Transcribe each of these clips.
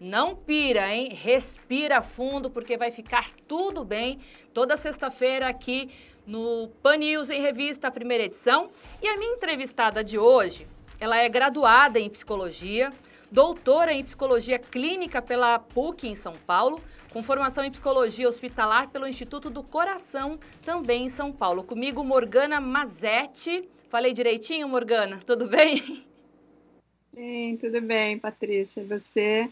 Não Pira, hein? Respira fundo porque vai ficar tudo bem. Toda sexta-feira aqui no Pan News em Revista, primeira edição. E a minha entrevistada de hoje, ela é graduada em psicologia, doutora em psicologia clínica pela PUC em São Paulo, com formação em psicologia hospitalar pelo Instituto do Coração, também em São Paulo. Comigo, Morgana Mazetti. Falei direitinho, Morgana? Tudo bem? Sim, tudo bem, Patrícia. Você?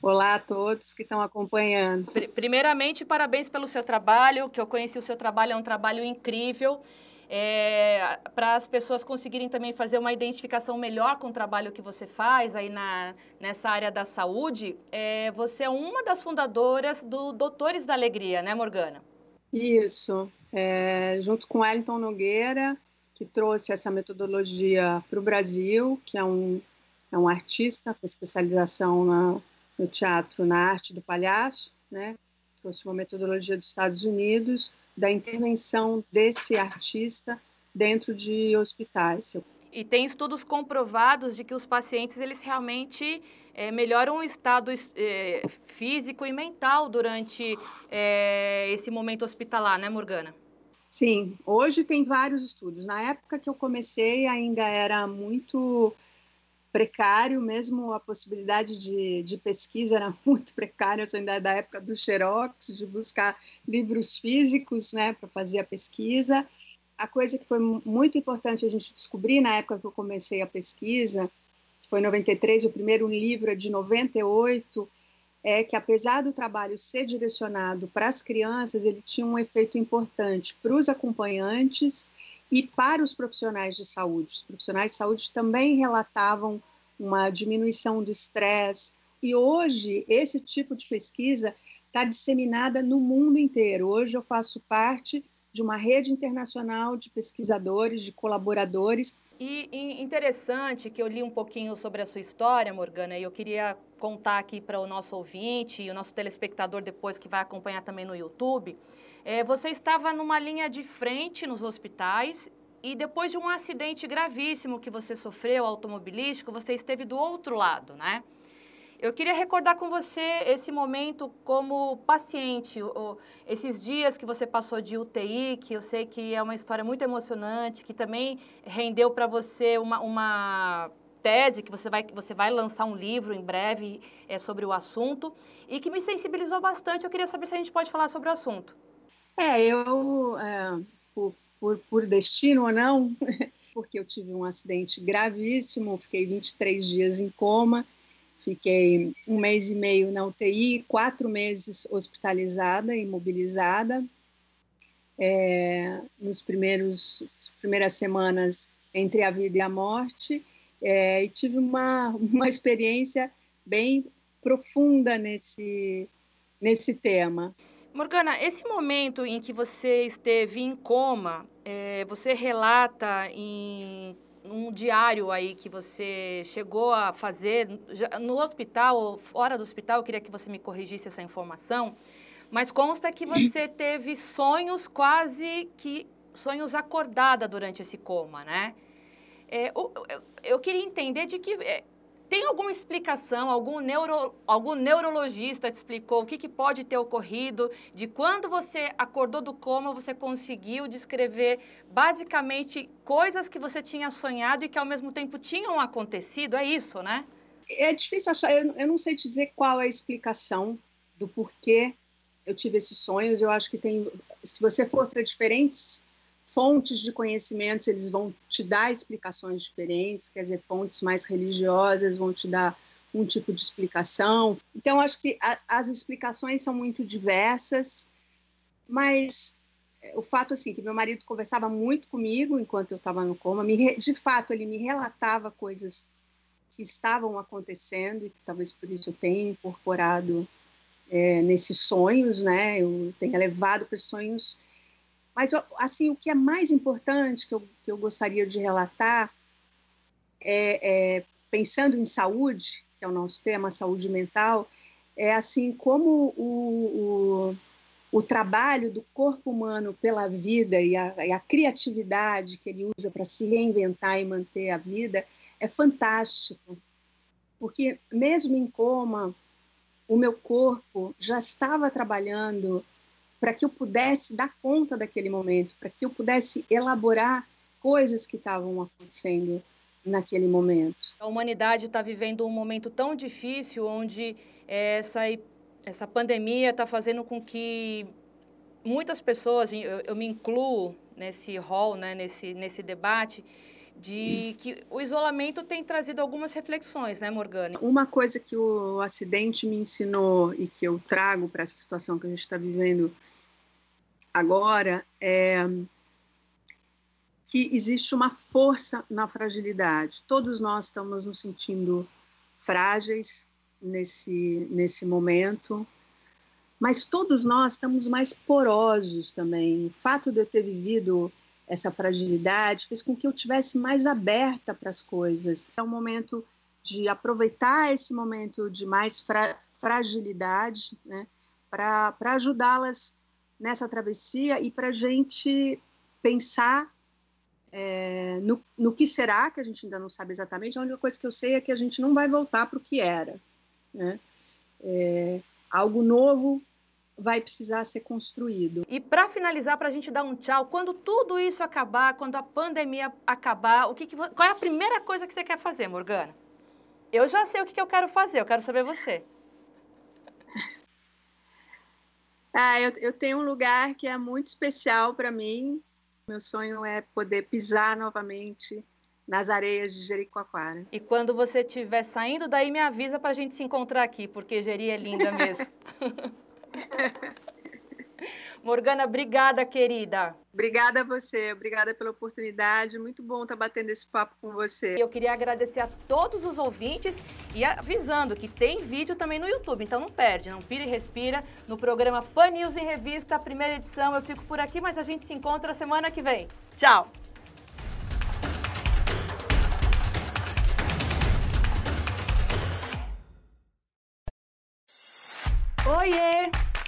Olá a todos que estão acompanhando. Primeiramente, parabéns pelo seu trabalho, que eu conheci o seu trabalho, é um trabalho incrível. É, para as pessoas conseguirem também fazer uma identificação melhor com o trabalho que você faz aí na, nessa área da saúde, é, você é uma das fundadoras do Doutores da Alegria, né, Morgana? Isso, é, junto com Wellington Nogueira, que trouxe essa metodologia para o Brasil, que é um, é um artista com especialização na, no teatro, na arte do palhaço, né? trouxe uma metodologia dos Estados Unidos, da intervenção desse artista dentro de hospitais. E tem estudos comprovados de que os pacientes eles realmente é, melhoram o estado é, físico e mental durante é, esse momento hospitalar, né, Morgana? Sim, hoje tem vários estudos. Na época que eu comecei, ainda era muito precário, mesmo a possibilidade de, de pesquisa era muito precária, eu sou ainda da época do Xerox, de buscar livros físicos né, para fazer a pesquisa. A coisa que foi muito importante a gente descobrir na época que eu comecei a pesquisa, que foi em 93, o primeiro livro é de 98, é que apesar do trabalho ser direcionado para as crianças, ele tinha um efeito importante para os acompanhantes e para os profissionais de saúde. Os profissionais de saúde também relatavam uma diminuição do estresse. E hoje, esse tipo de pesquisa está disseminada no mundo inteiro. Hoje, eu faço parte de uma rede internacional de pesquisadores, de colaboradores. E, e interessante que eu li um pouquinho sobre a sua história, Morgana, e eu queria contar aqui para o nosso ouvinte e o nosso telespectador depois que vai acompanhar também no YouTube. É, você estava numa linha de frente nos hospitais e depois de um acidente gravíssimo que você sofreu, automobilístico, você esteve do outro lado, né? Eu queria recordar com você esse momento como paciente, esses dias que você passou de UTI, que eu sei que é uma história muito emocionante, que também rendeu para você uma, uma tese, que você vai, você vai lançar um livro em breve é, sobre o assunto, e que me sensibilizou bastante. Eu queria saber se a gente pode falar sobre o assunto. É, eu, é, por, por, por destino ou não, porque eu tive um acidente gravíssimo, fiquei 23 dias em coma, fiquei um mês e meio na UTI, quatro meses hospitalizada, imobilizada. É, nos primeiros primeiras semanas entre a vida e a morte, é, e tive uma, uma experiência bem profunda nesse, nesse tema. Morgana, esse momento em que você esteve em coma, é, você relata em um diário aí que você chegou a fazer no hospital ou fora do hospital, eu queria que você me corrigisse essa informação, mas consta que você teve sonhos quase que sonhos acordada durante esse coma, né? É, eu, eu, queria entender de que é, tem alguma explicação, algum, neuro, algum neurologista te explicou o que, que pode ter ocorrido, de quando você acordou do coma, você conseguiu descrever basicamente coisas que você tinha sonhado e que ao mesmo tempo tinham acontecido? É isso, né? É difícil achar, eu, eu não sei dizer qual é a explicação do porquê eu tive esses sonhos. Eu acho que tem, se você for para diferentes fontes de conhecimentos, eles vão te dar explicações diferentes, quer dizer, fontes mais religiosas vão te dar um tipo de explicação. Então, acho que a, as explicações são muito diversas, mas é, o fato assim que meu marido conversava muito comigo enquanto eu estava no coma, me, de fato ele me relatava coisas que estavam acontecendo e que talvez por isso eu tenha incorporado é, nesses sonhos, né? Eu tenha levado para os sonhos. Mas, assim, o que é mais importante que eu, que eu gostaria de relatar é, é, pensando em saúde, que é o nosso tema, saúde mental, é assim como o, o o trabalho do corpo humano pela vida e a, e a criatividade que ele usa para se reinventar e manter a vida é fantástico. Porque, mesmo em coma, o meu corpo já estava trabalhando para que eu pudesse dar conta daquele momento, para que eu pudesse elaborar coisas que estavam acontecendo naquele momento. A humanidade está vivendo um momento tão difícil onde essa essa pandemia está fazendo com que muitas pessoas, eu, eu me incluo nesse rol, né, nesse, nesse debate, de que o isolamento tem trazido algumas reflexões, né, Morgana? Uma coisa que o acidente me ensinou e que eu trago para essa situação que a gente está vivendo agora é que existe uma força na fragilidade. Todos nós estamos nos sentindo frágeis, nesse, nesse momento, mas todos nós estamos mais porosos também. O fato de eu ter vivido essa fragilidade fez com que eu tivesse mais aberta para as coisas. É um momento de aproveitar esse momento de mais fra fragilidade, né, para ajudá-las nessa travessia e para a gente pensar é, no, no que será, que a gente ainda não sabe exatamente. A única coisa que eu sei é que a gente não vai voltar para o que era. Né? É, algo novo vai precisar ser construído. E para finalizar, para a gente dar um tchau, quando tudo isso acabar, quando a pandemia acabar, o que, que qual é a primeira coisa que você quer fazer, Morgana? Eu já sei o que, que eu quero fazer, eu quero saber você. Ah, eu, eu tenho um lugar que é muito especial para mim. Meu sonho é poder pisar novamente nas areias de Jericoacoara. E quando você estiver saindo daí, me avisa para a gente se encontrar aqui, porque Jeri é linda mesmo. Morgana, obrigada, querida. Obrigada a você, obrigada pela oportunidade. Muito bom estar batendo esse papo com você. Eu queria agradecer a todos os ouvintes e avisando que tem vídeo também no YouTube, então não perde, não pira e respira no programa Pan News em Revista, primeira edição. Eu fico por aqui, mas a gente se encontra semana que vem. Tchau! Oiê!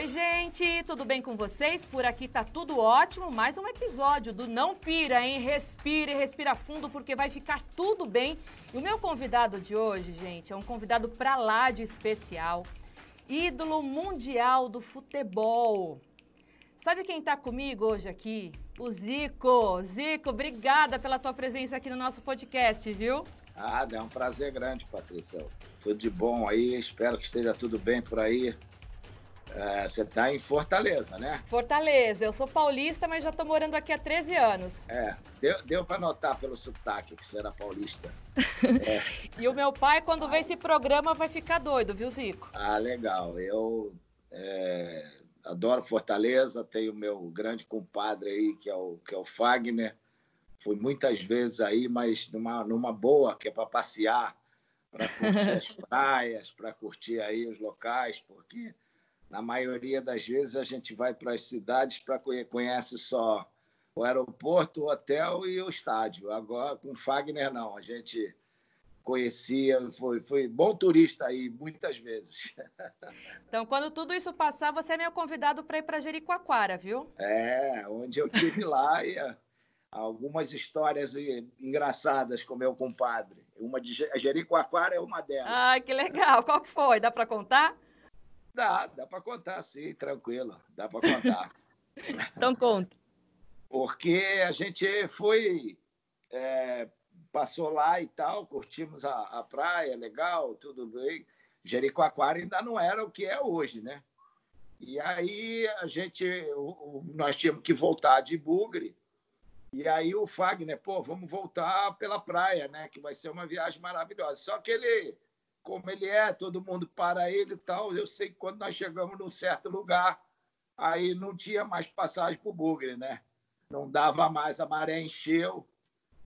Oi, gente, tudo bem com vocês? Por aqui tá tudo ótimo. Mais um episódio do Não Pira, hein? Respire, respira fundo, porque vai ficar tudo bem. E o meu convidado de hoje, gente, é um convidado pra lá de especial. Ídolo mundial do futebol. Sabe quem tá comigo hoje aqui? O Zico. Zico, obrigada pela tua presença aqui no nosso podcast, viu? Ah, é um prazer grande, Patrícia. Tudo de bom aí, espero que esteja tudo bem por aí. É, você está em Fortaleza, né? Fortaleza. Eu sou paulista, mas já estou morando aqui há 13 anos. É, deu, deu para notar pelo sotaque que você era paulista. É. e o meu pai, quando mas... vê esse programa, vai ficar doido, viu, Zico? Ah, legal. Eu é, adoro Fortaleza, tenho meu grande compadre aí, que é o, que é o Fagner. Fui muitas vezes aí, mas numa, numa boa, que é para passear, para curtir as praias, para curtir aí os locais, porque na maioria das vezes a gente vai para as cidades para conhece só o aeroporto, o hotel e o estádio. Agora com Fagner não, a gente conhecia, foi, foi bom turista aí muitas vezes. Então, quando tudo isso passar, você é meu convidado para ir para Jericoacoara, viu? É, onde eu tive lá e ah, algumas histórias engraçadas com meu compadre. Uma de Jericoacoara é uma delas. Ah, que legal. Qual que foi? Dá para contar? Dá, dá para contar, sim, tranquilo, dá para contar. então conta. Porque a gente foi, é, passou lá e tal, curtimos a, a praia, legal, tudo bem. Jericoacoara ainda não era o que é hoje, né? E aí a gente, nós tínhamos que voltar de Bugre. E aí o Fagner, pô, vamos voltar pela praia, né? Que vai ser uma viagem maravilhosa. Só que ele, como ele é, todo mundo para ele e tal. Eu sei que quando nós chegamos num certo lugar, aí não tinha mais passagem para o Bugre, né? Não dava mais, a maré encheu.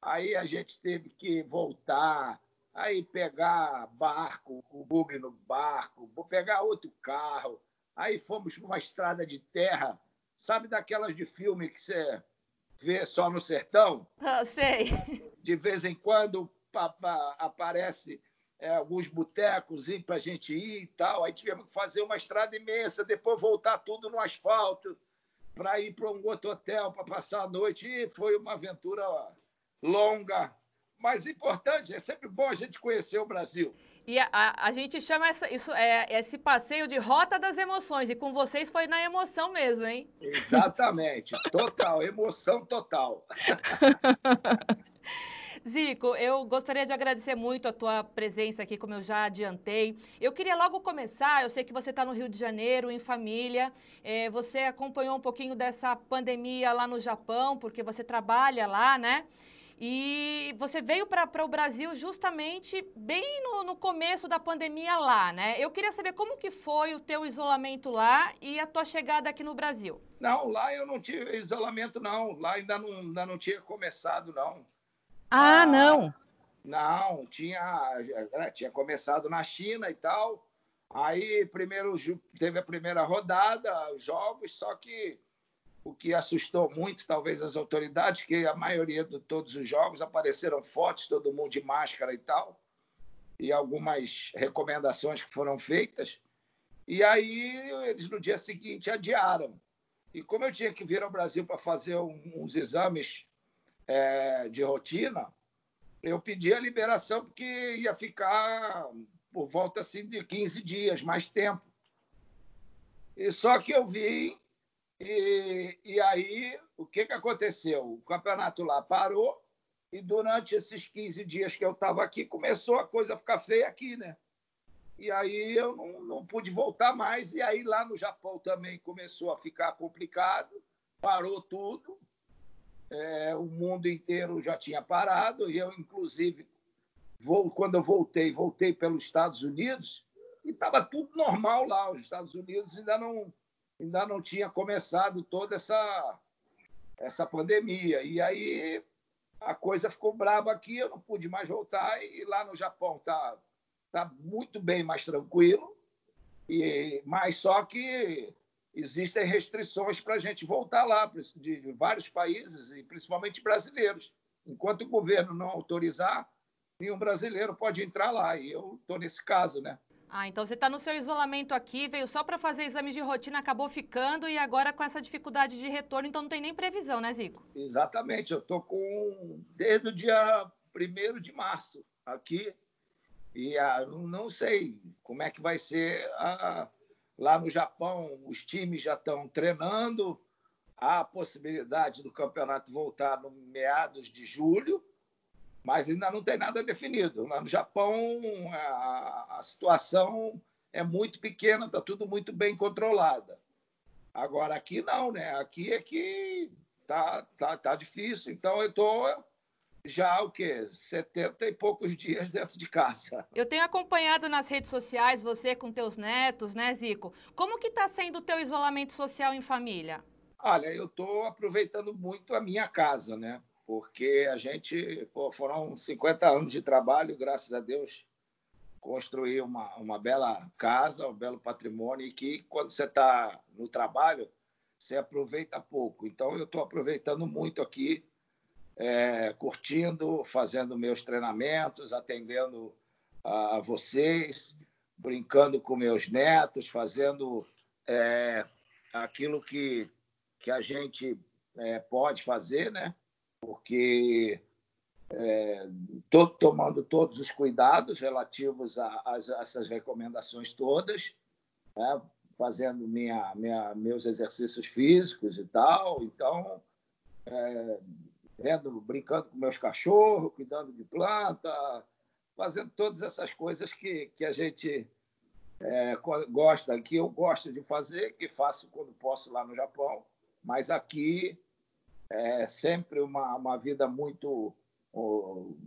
Aí a gente teve que voltar, aí pegar barco, o bugre no barco, vou pegar outro carro. Aí fomos para uma estrada de terra, sabe daquelas de filme que você vê só no sertão? Ah, sei. De vez em quando aparece é, alguns botecos para a gente ir e tal. Aí tivemos que fazer uma estrada imensa, depois voltar tudo no asfalto para ir para um outro hotel para passar a noite. E foi uma aventura longa, mas importante. É sempre bom a gente conhecer o Brasil. E a, a, a gente chama essa, isso, é, esse passeio de rota das emoções. E com vocês foi na emoção mesmo, hein? Exatamente. Total. emoção total. Zico, eu gostaria de agradecer muito a tua presença aqui, como eu já adiantei. Eu queria logo começar, eu sei que você está no Rio de Janeiro, em família. É, você acompanhou um pouquinho dessa pandemia lá no Japão, porque você trabalha lá, né? E você veio para o Brasil justamente bem no, no, começo da pandemia lá, né? Eu queria saber como que foi o teu isolamento lá e a tua chegada aqui no Brasil. Não, lá eu não tive isolamento, não. Lá ainda não, ainda não tinha começado, não. Ah, não? Não, tinha, é, tinha começado na China e tal. Aí primeiro teve a primeira rodada, os jogos, só que o que assustou muito, talvez, as autoridades, que a maioria de todos os jogos apareceram fotos, todo mundo de máscara e tal, e algumas recomendações que foram feitas. E aí eles no dia seguinte adiaram. E como eu tinha que vir ao Brasil para fazer uns exames é, de rotina, eu pedi a liberação porque ia ficar por volta assim de 15 dias, mais tempo. E só que eu vi e, e aí, o que, que aconteceu? O campeonato lá parou e durante esses 15 dias que eu estava aqui, começou a coisa a ficar feia aqui, né? E aí eu não, não pude voltar mais. E aí lá no Japão também começou a ficar complicado, parou tudo. É, o mundo inteiro já tinha parado. E eu, inclusive, vou, quando eu voltei, voltei pelos Estados Unidos e estava tudo normal lá. Os Estados Unidos ainda não ainda não tinha começado toda essa, essa pandemia. E aí a coisa ficou braba aqui, eu não pude mais voltar. E lá no Japão está tá muito bem mais tranquilo, e, mas só que existem restrições para a gente voltar lá, de vários países, e principalmente brasileiros. Enquanto o governo não autorizar, nenhum brasileiro pode entrar lá. E eu estou nesse caso, né? Ah, então você está no seu isolamento aqui, veio só para fazer exames de rotina, acabou ficando e agora com essa dificuldade de retorno, então não tem nem previsão, né, Zico? Exatamente, eu estou com desde o dia 1 de março aqui e ah, não sei como é que vai ser ah, lá no Japão. Os times já estão treinando, há a possibilidade do campeonato voltar no meados de julho mas ainda não tem nada definido. Lá no Japão, a, a situação é muito pequena, está tudo muito bem controlada. Agora, aqui não, né? Aqui é que tá, tá, tá difícil. Então, eu estou já o quê? 70 e poucos dias dentro de casa. Eu tenho acompanhado nas redes sociais você com teus netos, né, Zico? Como que está sendo o teu isolamento social em família? Olha, eu estou aproveitando muito a minha casa, né? porque a gente, pô, foram 50 anos de trabalho, graças a Deus, construir uma, uma bela casa, um belo patrimônio, e que quando você está no trabalho, você aproveita pouco. Então, eu estou aproveitando muito aqui, é, curtindo, fazendo meus treinamentos, atendendo a, vocês, brincando com meus netos, fazendo é, aquilo que, que a gente é, pode fazer, né? porque é, tô tomando todos os cuidados relativos a, a, a essas recomendações todas, né? fazendo minha, minha, meus exercícios físicos e tal. Então, é, vendo, brincando com meus cachorros, cuidando de planta, fazendo todas essas coisas que, que a gente é, gosta, que eu gosto de fazer, que faço quando posso lá no Japão, mas aqui é sempre uma, uma vida muito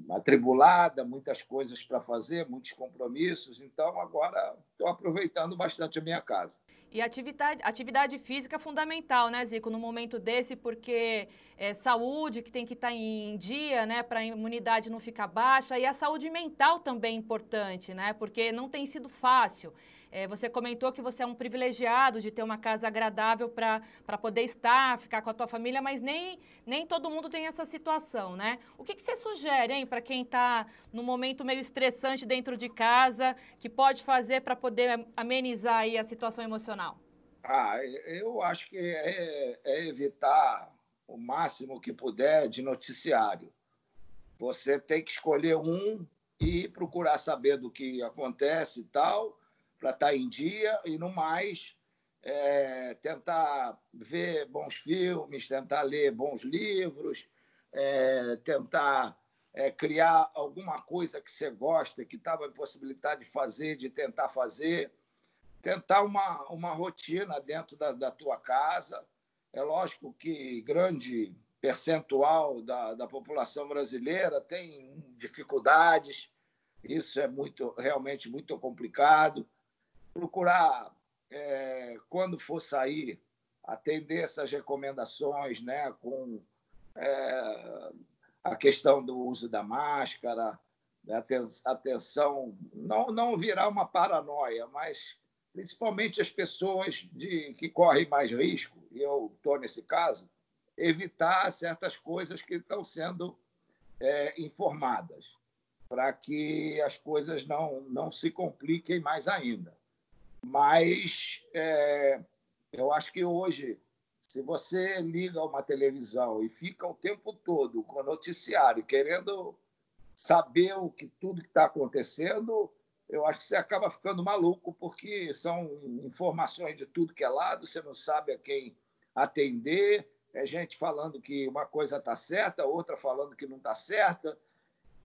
atribulada, muitas coisas para fazer, muitos compromissos. Então, agora estou aproveitando bastante a minha casa. E atividade, atividade física é fundamental, né, Zico, no momento desse, porque é saúde que tem que estar tá em dia, né, para a imunidade não ficar baixa, e a saúde mental também é importante, né, porque não tem sido fácil. É, você comentou que você é um privilegiado de ter uma casa agradável para poder estar, ficar com a tua família, mas nem, nem todo mundo tem essa situação, né? O que, que você sugere, hein, para quem está num momento meio estressante dentro de casa, que pode fazer para poder amenizar aí a situação emocional? Ah, eu acho que é, é evitar o máximo que puder de noticiário. Você tem que escolher um e procurar saber do que acontece e tal, para estar tá em dia e, no mais, é, tentar ver bons filmes, tentar ler bons livros, é, tentar é, criar alguma coisa que você gosta, que estava em possibilidade de fazer, de tentar fazer, tentar uma, uma rotina dentro da, da tua casa. É lógico que grande percentual da, da população brasileira tem dificuldades, isso é muito realmente muito complicado procurar, é, quando for sair, atender essas recomendações né, com é, a questão do uso da máscara, atenção, não, não virar uma paranoia, mas principalmente as pessoas de, que correm mais risco, e eu estou nesse caso, evitar certas coisas que estão sendo é, informadas, para que as coisas não, não se compliquem mais ainda. Mas é, eu acho que hoje, se você liga uma televisão e fica o tempo todo com o noticiário querendo saber o que tudo que está acontecendo, eu acho que você acaba ficando maluco, porque são informações de tudo que é lado, você não sabe a quem atender, é gente falando que uma coisa está certa, outra falando que não está certa.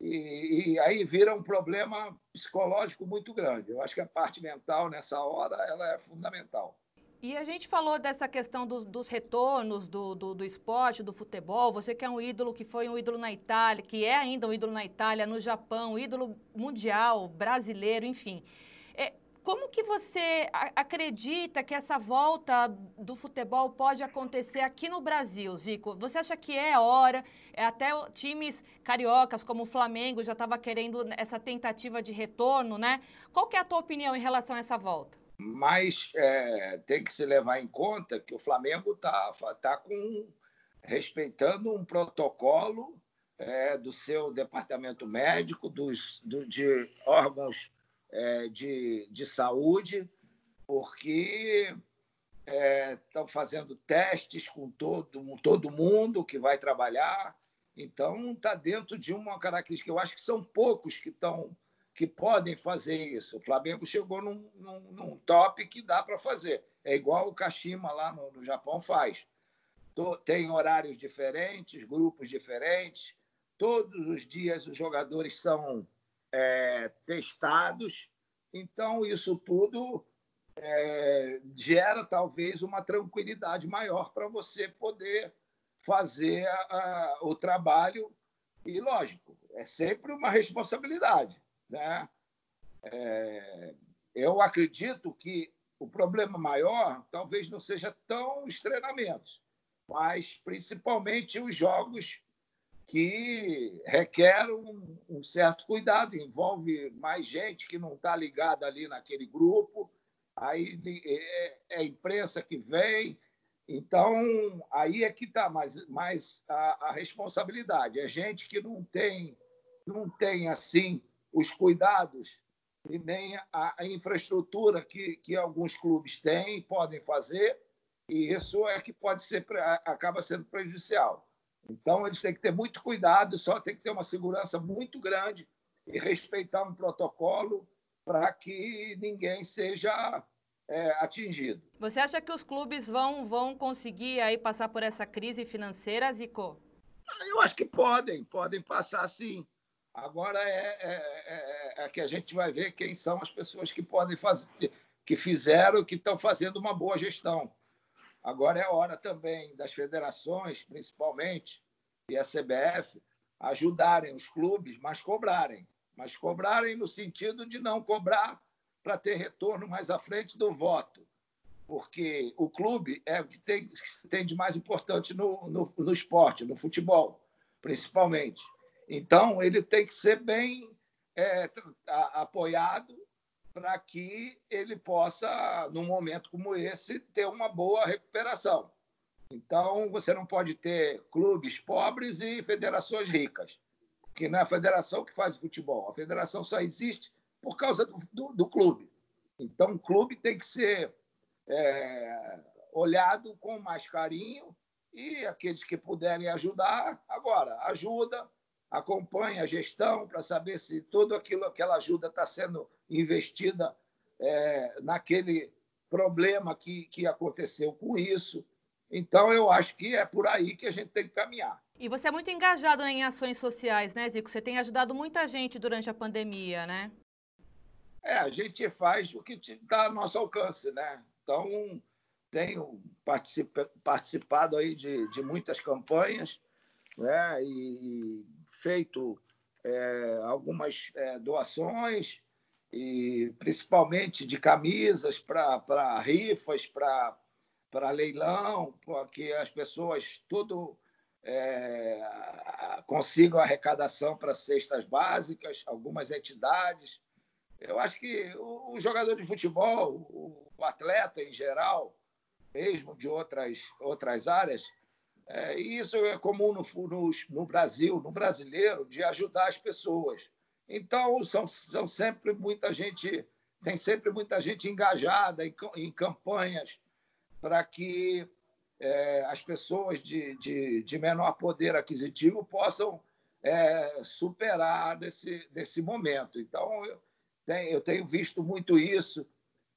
E, e, aí vira um problema psicológico muito grande. Eu acho que a parte mental nessa hora ela é fundamental. E a gente falou dessa questão dos, dos retornos do, do, do, esporte, do futebol. Você que é um ídolo, que foi um ídolo na Itália, que é ainda um ídolo na Itália, no Japão, ídolo mundial, brasileiro, enfim. É, como que você acredita que essa volta do futebol pode acontecer aqui no Brasil, Zico? Você acha que é hora? É até times cariocas como o Flamengo já estava querendo essa tentativa de retorno, né? Qual que é a tua opinião em relação a essa volta? Mas é, tem que se levar em conta que o Flamengo está tá com respeitando um protocolo é, do seu departamento médico, dos, do, de órgãos é, de, de saúde, porque estão é, fazendo testes com todo, todo mundo que vai trabalhar. Então, está dentro de uma característica. Eu acho que são poucos que estão que podem fazer isso. O Flamengo chegou num, num, num top que dá para fazer. É igual o Kashima lá no, no Japão faz. Tem horários diferentes, grupos diferentes. Todos os dias os jogadores são é, testados. Então, isso tudo é, gera talvez uma tranquilidade maior para você poder fazer a, a, o trabalho. E, lógico, é sempre uma responsabilidade. Né? É, eu acredito que o problema maior talvez não seja tão os treinamentos, mas principalmente os jogos que requer um, um, certo cuidado, envolve mais gente que não está ligada ali naquele grupo, aí é, é, imprensa que vem, então aí é que está mais, mais a, a, responsabilidade, é gente que não tem, não tem assim os cuidados e nem a, a infraestrutura que, que alguns clubes têm, podem fazer, e isso é que pode ser, acaba sendo prejudicial. Então, eles têm que ter muito cuidado, só tem que ter uma segurança muito grande e respeitar um protocolo para que ninguém seja é, atingido. Você acha que os clubes vão, vão conseguir aí passar por essa crise financeira, Zico? Eu acho que podem, podem passar sim. Agora é, é, é, é, que a gente vai ver quem são as pessoas que podem fazer, que fizeram, que estão fazendo uma boa gestão. Agora é hora também das federações, principalmente, e a CBF, ajudarem os clubes, mas cobrarem. Mas cobrarem no sentido de não cobrar para ter retorno mais à frente do voto. Porque o clube é o que tem, tem de mais importante no, no, no esporte, no futebol, principalmente. Então, ele tem que ser bem é, apoiado para que ele possa, num momento como esse, ter uma boa recuperação. Então, você não pode ter clubes pobres e federações ricas, porque não é a federação que faz futebol. A federação só existe por causa do, do, do clube. Então, o clube tem que ser é, olhado com mais carinho e aqueles que puderem ajudar, agora, ajuda, acompanhe a gestão para saber se tudo aquilo, aquela ajuda está sendo investida é, naquele problema que, que aconteceu com isso. Então, eu acho que é por aí que a gente tem que caminhar. E você é muito engajado em ações sociais, né, Zico? Você tem ajudado muita gente durante a pandemia, né? É, a gente faz o que está ao nosso alcance, né? Então, tenho participado aí de, de muitas campanhas né? e feito é, algumas é, doações, e principalmente de camisas para rifas, para leilão, para que as pessoas tudo é, consigam arrecadação para cestas básicas, algumas entidades. Eu acho que o, o jogador de futebol, o, o, atleta em geral, mesmo de outras, outras áreas, é, e isso é comum no, no, no, Brasil, no brasileiro, de ajudar as pessoas. Então, são, são sempre muita gente, tem sempre muita gente engajada em, em campanhas para que é, as pessoas de, de, de, menor poder aquisitivo possam é, superar desse, desse momento. Então, eu eu tenho visto muito isso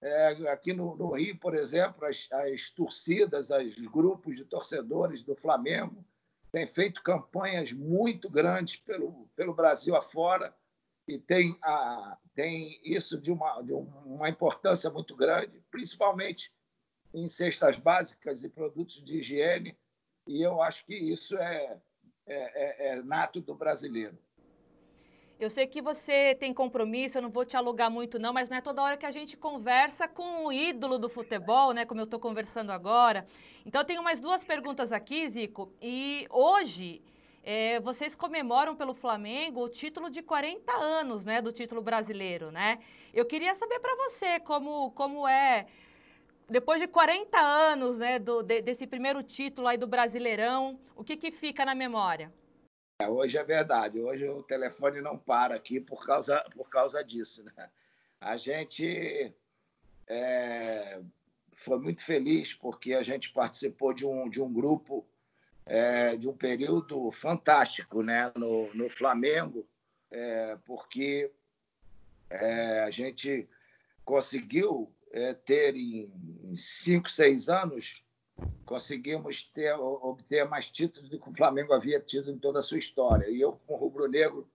é, aqui no, no, Rio, por exemplo, as, as torcidas, os grupos de torcedores do Flamengo têm feito campanhas muito grandes pelo, pelo Brasil afora e tem, a, tem isso de uma, de uma importância muito grande, principalmente em cestas básicas e produtos de higiene, e eu acho que isso é, é, é, é nato do brasileiro. Eu sei que você tem compromisso, eu não vou te alugar muito não, mas não é toda hora que a gente conversa com o ídolo do futebol, né, como eu estou conversando agora. Então eu tenho mais duas perguntas aqui, Zico, e hoje é, vocês comemoram pelo Flamengo o título de 40 anos, né, do título brasileiro, né? Eu queria saber para você como, como é, depois de 40 anos, né, do, de, desse primeiro título aí do Brasileirão, o que que fica na memória? É, hoje é verdade. Hoje o telefone não para aqui por causa, por causa disso. Né? A gente é, foi muito feliz porque a gente participou de um, de um grupo é, de um período fantástico né? no, no Flamengo, é, porque é, a gente conseguiu é, ter em cinco, seis anos conseguimos ter, obter mais títulos do que o Flamengo havia tido em toda a sua história. E eu, como rubro-negro,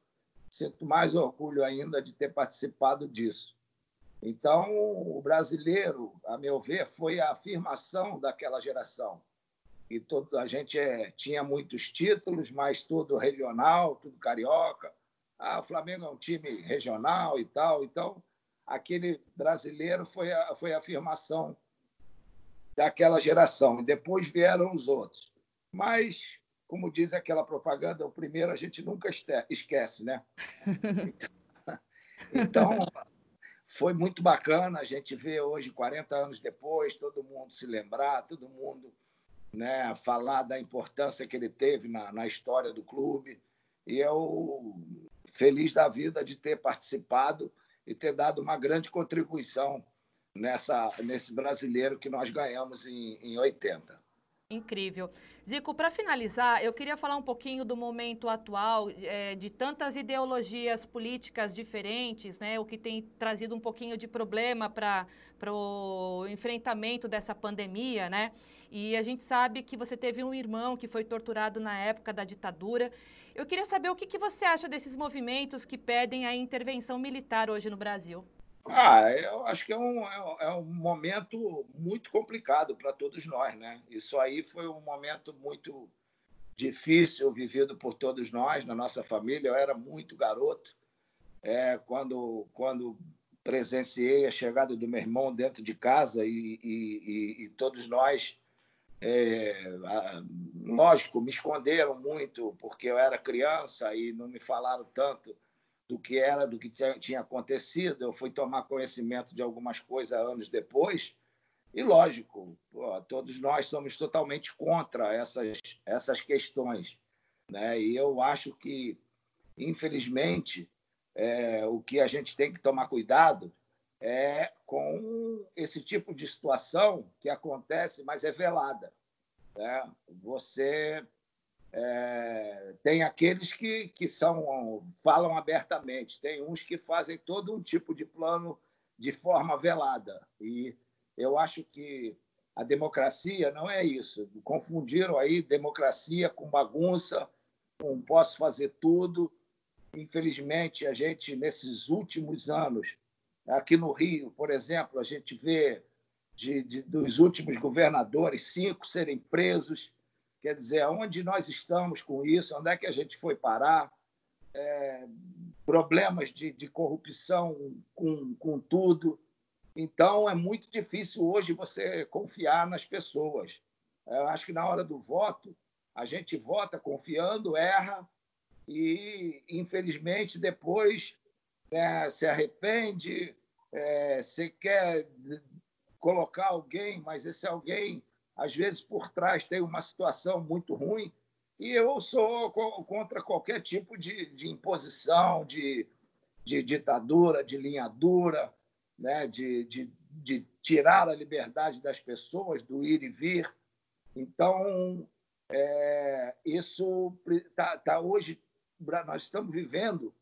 sinto mais orgulho ainda de ter participado disso. Então, o brasileiro, a meu ver, foi a afirmação daquela geração. E todo, a gente é, tinha muitos títulos, mas tudo regional, tudo carioca. Ah, o Flamengo é um time regional e tal. Então, aquele brasileiro foi a, foi a afirmação daquela geração. E depois vieram os outros. Mas, como diz aquela propaganda, o primeiro a gente nunca esquece, né? Então, foi muito bacana a gente ver hoje, 40 anos depois, todo mundo se lembrar, todo mundo né, falar da importância que ele teve na, na história do clube. E eu feliz da vida de ter participado e ter dado uma grande contribuição nessa, nesse brasileiro que nós ganhamos em, em 80. Incrível. Zico, para finalizar, eu queria falar um pouquinho do momento atual, é, de tantas ideologias políticas diferentes, né, o que tem trazido um pouquinho de problema para o enfrentamento dessa pandemia, né? E a gente sabe que você teve um irmão que foi torturado na época da ditadura. Eu queria saber o que, que você acha desses movimentos que pedem a intervenção militar hoje no Brasil. Ah, eu acho que é um, é um momento muito complicado para todos nós, né? Isso aí foi um momento muito difícil vivido por todos nós, na nossa família. Eu era muito garoto é, quando, quando presenciei a chegada do meu irmão dentro de casa e, e, e todos nós, é, lógico, me esconderam muito porque eu era criança e não me falaram tanto do que era, do que tinha acontecido. Eu fui tomar conhecimento de algumas coisas anos depois. E, lógico, pô, todos nós somos totalmente contra essas, essas questões. Né? E eu acho que, infelizmente, é, o que a gente tem que tomar cuidado é com esse tipo de situação que acontece, mas é velada. Né? Você é, tem aqueles que, que são falam abertamente, tem uns que fazem todo um tipo de plano de forma velada. E eu acho que a democracia não é isso. Confundiram aí democracia com bagunça, com posso fazer tudo. Infelizmente, a gente, nesses últimos anos, aqui no Rio, por exemplo, a gente vê de, de, dos últimos governadores, cinco serem presos, Quer dizer, onde nós estamos com isso? Onde é que a gente foi parar? É, problemas de, de corrupção com, com tudo. Então, é muito difícil hoje você confiar nas pessoas. Eu acho que na hora do voto, a gente vota confiando, erra e, infelizmente, depois né, se arrepende, é, você quer colocar alguém, mas esse alguém às vezes por trás tem uma situação muito ruim, e eu sou contra qualquer tipo de, de imposição, de, de, ditadura, de linha dura, né? de, de, de tirar a liberdade das pessoas, do ir e vir. Então, é, isso está tá hoje, nós estamos vivendo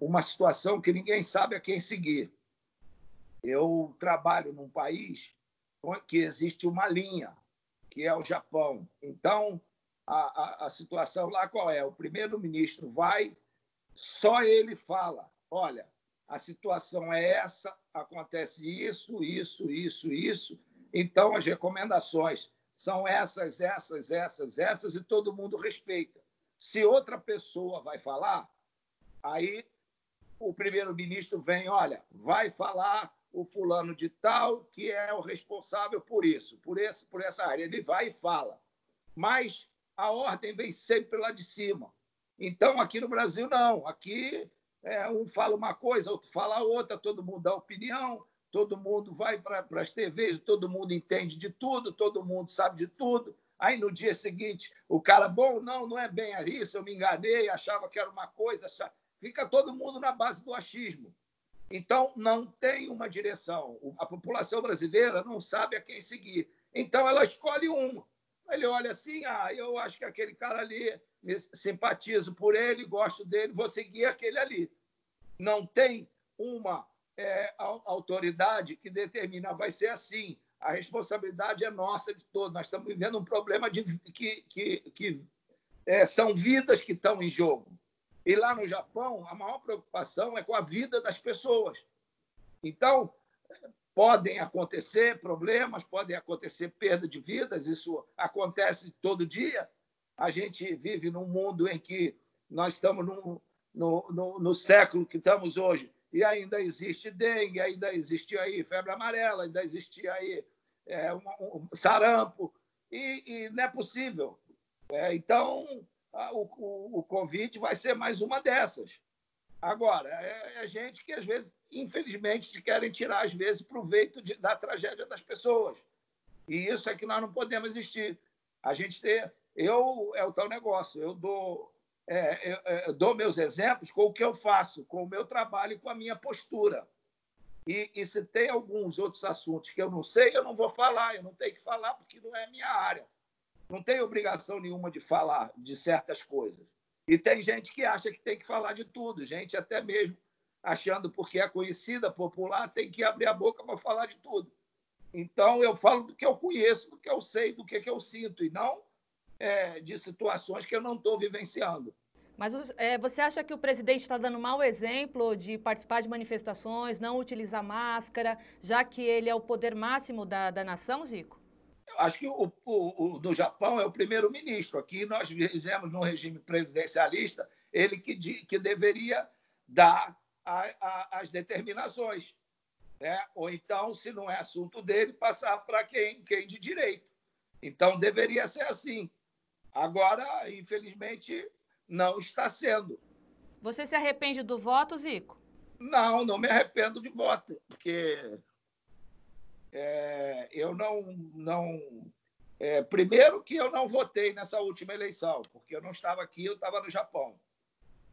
uma situação que ninguém sabe a quem seguir. Eu trabalho num país que existe uma linha, que é o Japão. Então, a, a, a situação lá qual é? O primeiro-ministro vai, só ele fala: olha, a situação é essa, acontece isso, isso, isso, isso. Então, as recomendações são essas, essas, essas, essas, e todo mundo respeita. Se outra pessoa vai falar, aí o primeiro-ministro vem, olha, vai falar o fulano de tal que é o responsável por isso, por, esse, por essa área. Ele vai e fala. Mas a ordem vem sempre lá de cima. Então, aqui no Brasil, não. Aqui, é, um fala uma coisa, outro fala outra, todo mundo dá opinião, todo mundo vai para as TVs, todo mundo entende de tudo, todo mundo sabe de tudo. Aí, no dia seguinte, o cara, bom, não, não é bem isso, eu me enganei, achava que era uma coisa. Achava... Fica todo mundo na base do achismo. Então, não tem uma direção. A população brasileira não sabe a quem seguir. Então, ela escolhe uma. Ele olha assim: ah, eu acho que aquele cara ali, simpatizo por ele, gosto dele, vou seguir aquele ali. Não tem uma é, autoridade que determina, vai ser assim. A responsabilidade é nossa de todos. Nós estamos vivendo um problema de, que, que, que é, são vidas que estão em jogo. E lá no Japão, a maior preocupação é com a vida das pessoas. Então, podem acontecer problemas, podem acontecer perda de vidas, isso acontece todo dia. A gente vive num mundo em que nós estamos no, no, no, no século que estamos hoje e ainda existe dengue, ainda existe aí febre amarela, ainda existe aí é, um, um sarampo, e, e, não é possível. É, então, o, o, o Covid vai ser mais uma dessas. Agora, é, é, gente que, às vezes, infelizmente, querem tirar, às vezes, proveito de, da tragédia das pessoas. E isso é que nós não podemos existir. A gente ter. Eu, é o tal negócio, eu dou, é, eu, é, eu dou meus exemplos com o que eu faço, com o meu trabalho e com a minha postura. E, e se tem alguns outros assuntos que eu não sei, eu não vou falar, eu não tenho que falar porque não é minha área não tem obrigação nenhuma de falar de certas coisas. E tem gente que acha que tem que falar de tudo, gente até mesmo achando porque é conhecida, popular, tem que abrir a boca para falar de tudo. Então, eu falo do que eu conheço, do que eu sei, do que, que eu sinto, e não é, de situações que eu não estou vivenciando. Mas é, você acha que o presidente está dando mau exemplo de participar de manifestações, não utilizar máscara, já que ele é o poder máximo da, da nação, Zico? Acho que o, o, o do Japão é o primeiro-ministro. Aqui nós fizemos num regime presidencialista, ele que, que deveria dar a, a, as determinações. Né? Ou então, se não é assunto dele, passar para quem, quem de direito. Então, deveria ser assim. Agora, infelizmente, não está sendo. Você se arrepende do voto, Zico? Não, não me arrependo de voto, porque é, eu não. não é, primeiro, que eu não votei nessa última eleição, porque eu não estava aqui, eu estava no Japão.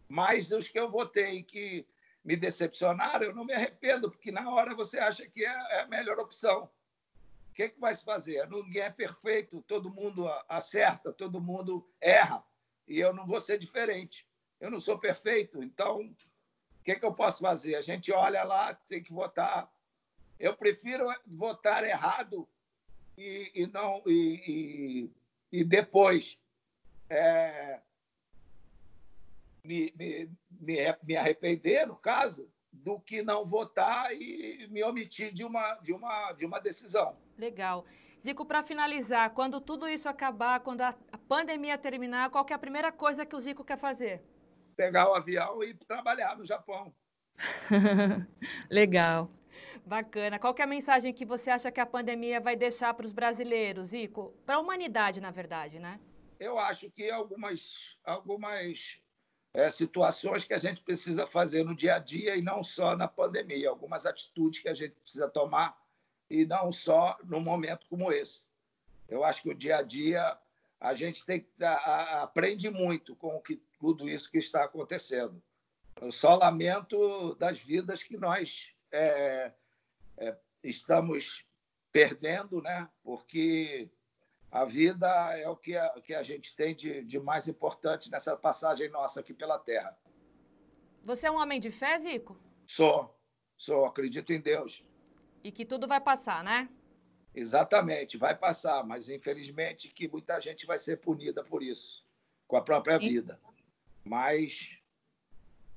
Mas os que eu votei que me decepcionaram, eu não me arrependo, porque na hora você acha que é, é a melhor opção. O que, é que vai se fazer? Ninguém é perfeito, todo mundo acerta, todo mundo erra e eu não vou ser diferente. Eu não sou perfeito, então o que, é que eu posso fazer? A gente olha lá, tem que votar. Eu prefiro votar errado e, e não e, e, e depois é, me, me, me, me arrepender, no caso, do que não votar e me omitir de uma, de uma, de uma decisão. Legal. Zico, para finalizar, quando tudo isso acabar, quando a pandemia terminar, qual é a primeira coisa que o Zico quer fazer? Pegar o avião e trabalhar no Japão. Legal. Bacana. Qual é a mensagem que você acha que a pandemia vai deixar para os brasileiros, Zico? Para a humanidade, na verdade, né? Eu acho que algumas, algumas é, situações que a gente precisa fazer no dia a dia e não só na pandemia, algumas atitudes que a gente precisa tomar e não só num momento como esse. Eu acho que o dia a dia a gente tem a, a, aprende muito com que, tudo isso que está acontecendo. Eu só lamento das vidas que nós é, é, estamos perdendo, né? porque a vida é o que a, que a gente tem de, de mais importante nessa passagem nossa aqui pela Terra. Você é um homem de fé, Zico? Sou, sou, acredito em Deus. E que tudo vai passar, né? Exatamente, vai passar, mas infelizmente que muita gente vai ser punida por isso, com a própria vida. Mas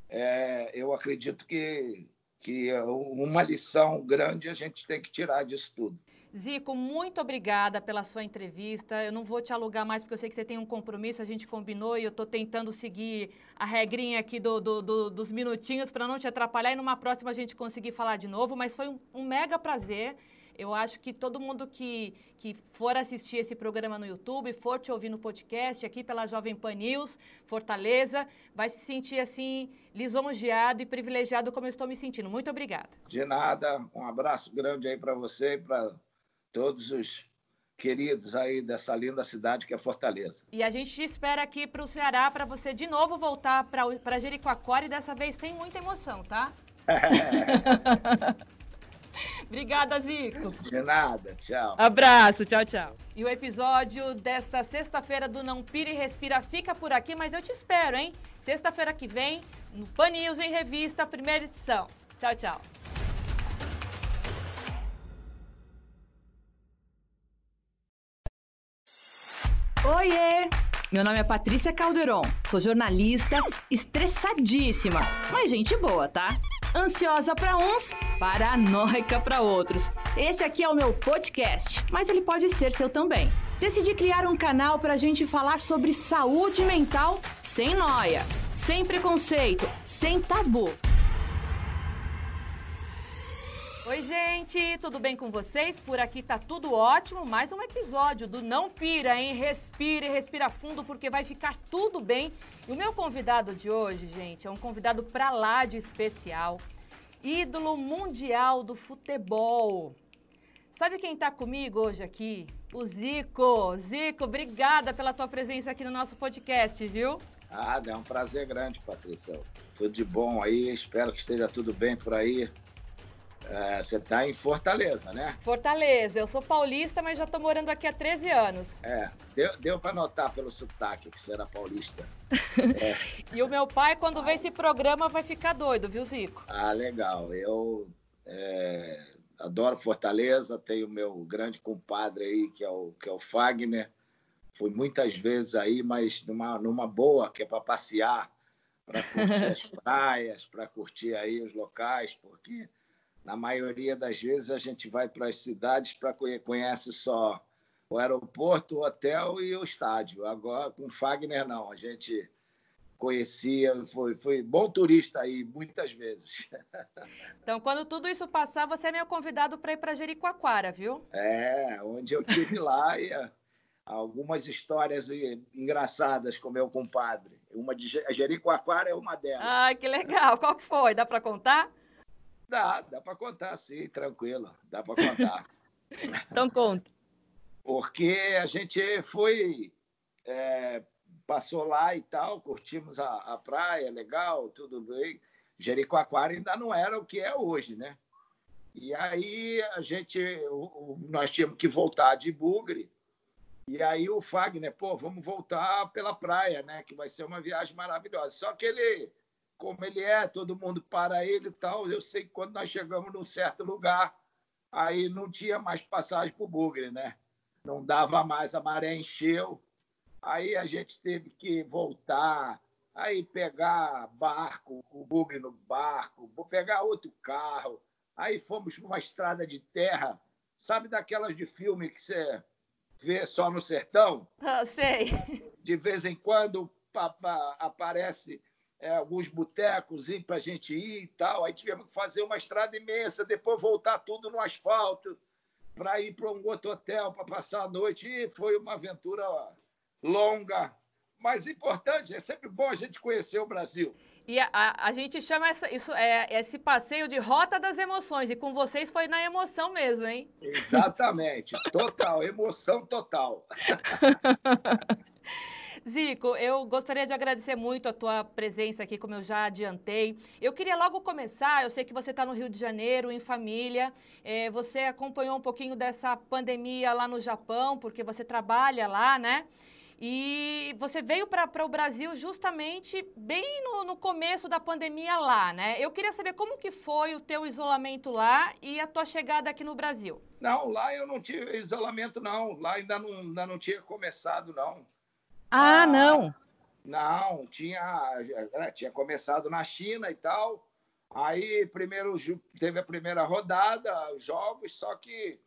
é, eu acredito que, que uma lição grande a gente tem que tirar disso tudo. Zico, muito obrigada pela sua entrevista. Eu não vou te alugar mais, porque eu sei que você tem um compromisso, a gente combinou e eu estou tentando seguir a regrinha aqui do, do, do, dos minutinhos para não te atrapalhar e numa próxima a gente conseguir falar de novo. Mas foi um, um mega prazer. Eu acho que todo mundo que, que for assistir esse programa no YouTube, for te ouvir no podcast aqui pela Jovem Pan News, Fortaleza, vai se sentir assim lisonjeado e privilegiado como eu estou me sentindo. Muito obrigada. De nada. Um abraço grande aí para você e para todos os queridos aí dessa linda cidade que é Fortaleza. E a gente te espera aqui para o Ceará para você de novo voltar para Jericoacoara e dessa vez sem muita emoção, tá? Obrigada, Zico. De nada, tchau. Abraço, tchau, tchau. E o episódio desta sexta-feira do Não Pira e Respira fica por aqui, mas eu te espero, hein? Sexta-feira que vem, no Pan News em Revista, primeira edição. Tchau, tchau. Oiê! Meu nome é Patrícia Calderon, sou jornalista, estressadíssima, mas gente boa, tá? Ansiosa para uns, paranoica para outros. Esse aqui é o meu podcast, mas ele pode ser seu também. Decidi criar um canal para a gente falar sobre saúde mental sem noia, sem preconceito, sem tabu. Oi, gente, tudo bem com vocês? Por aqui tá tudo ótimo. Mais um episódio do Não Pira, hein? Respire, respira fundo porque vai ficar tudo bem. E o meu convidado de hoje, gente, é um convidado pra lá de especial. Ídolo mundial do futebol. Sabe quem tá comigo hoje aqui? O Zico. Zico, obrigada pela tua presença aqui no nosso podcast, viu? Ah, é um prazer grande, Patrícia. Tudo de bom aí, espero que esteja tudo bem por aí. É, você está em Fortaleza, né? Fortaleza. Eu sou paulista, mas já estou morando aqui há 13 anos. É, deu, deu para notar pelo sotaque que você era paulista. É. e o meu pai, quando Mas... vê esse programa, vai ficar doido, viu, Zico? Ah, legal. Eu é, adoro Fortaleza, tenho meu grande compadre aí, que é o, que é o Fagner. Fui muitas vezes aí, mas numa, numa boa, que é para passear para curtir as praias, para curtir aí os locais, porque na maioria das vezes a gente vai para as cidades para conhece só o aeroporto, o hotel e o estádio. Agora com Fagner não, a gente conhecia, foi, foi bom turista aí muitas vezes. Então, quando tudo isso passar, você é meu convidado para ir para Jericoacoara, viu? É, onde eu tive lá e algumas histórias engraçadas com meu compadre. Uma de Jericoacoara é uma delas. Ah, que legal. Qual que foi? Dá para contar? Dá, dá para contar, sim, tranquilo. Dá para contar. então conta. Porque a gente foi, é, passou lá e tal, curtimos a, a praia, legal, tudo bem. Jericoacoara ainda não era o que é hoje, né? E aí a gente, nós tínhamos que voltar de Bugre e aí o Fagner, pô, vamos voltar pela praia, né? Que vai ser uma viagem maravilhosa. Só que ele, como ele é, todo mundo para ele e tal. Eu sei que quando nós chegamos num certo lugar, aí não tinha mais passagem para o Bugre, né? Não dava mais, a maré encheu. Aí a gente teve que voltar, aí pegar barco, o Bugre no barco, pegar outro carro. Aí fomos para uma estrada de terra, sabe daquelas de filme que você vê só no sertão. Ah, sei. De vez em quando aparece é, alguns botecos para a gente ir e tal. Aí tivemos que fazer uma estrada imensa, depois voltar tudo no asfalto para ir para um outro hotel para passar a noite. E foi uma aventura longa, mas importante. É sempre bom a gente conhecer o Brasil. E a, a, a, gente chama essa, isso, é, esse passeio de rota das emoções. E com vocês foi na emoção mesmo, hein? Exatamente. Total. emoção total. Zico, eu gostaria de agradecer muito a tua presença aqui, como eu já adiantei. Eu queria logo começar, eu sei que você está no Rio de Janeiro, em família. É, você acompanhou um pouquinho dessa pandemia lá no Japão, porque você trabalha lá, né? E você veio para o Brasil justamente bem no, no, começo da pandemia lá, né? Eu queria saber como que foi o teu isolamento lá e a tua chegada aqui no Brasil. Não, lá eu não tive isolamento, não. Lá ainda não, ainda não tinha começado, não. Ah, ah não? Não, tinha, é, tinha começado na China e tal. Aí primeiro teve a primeira rodada, os jogos, só que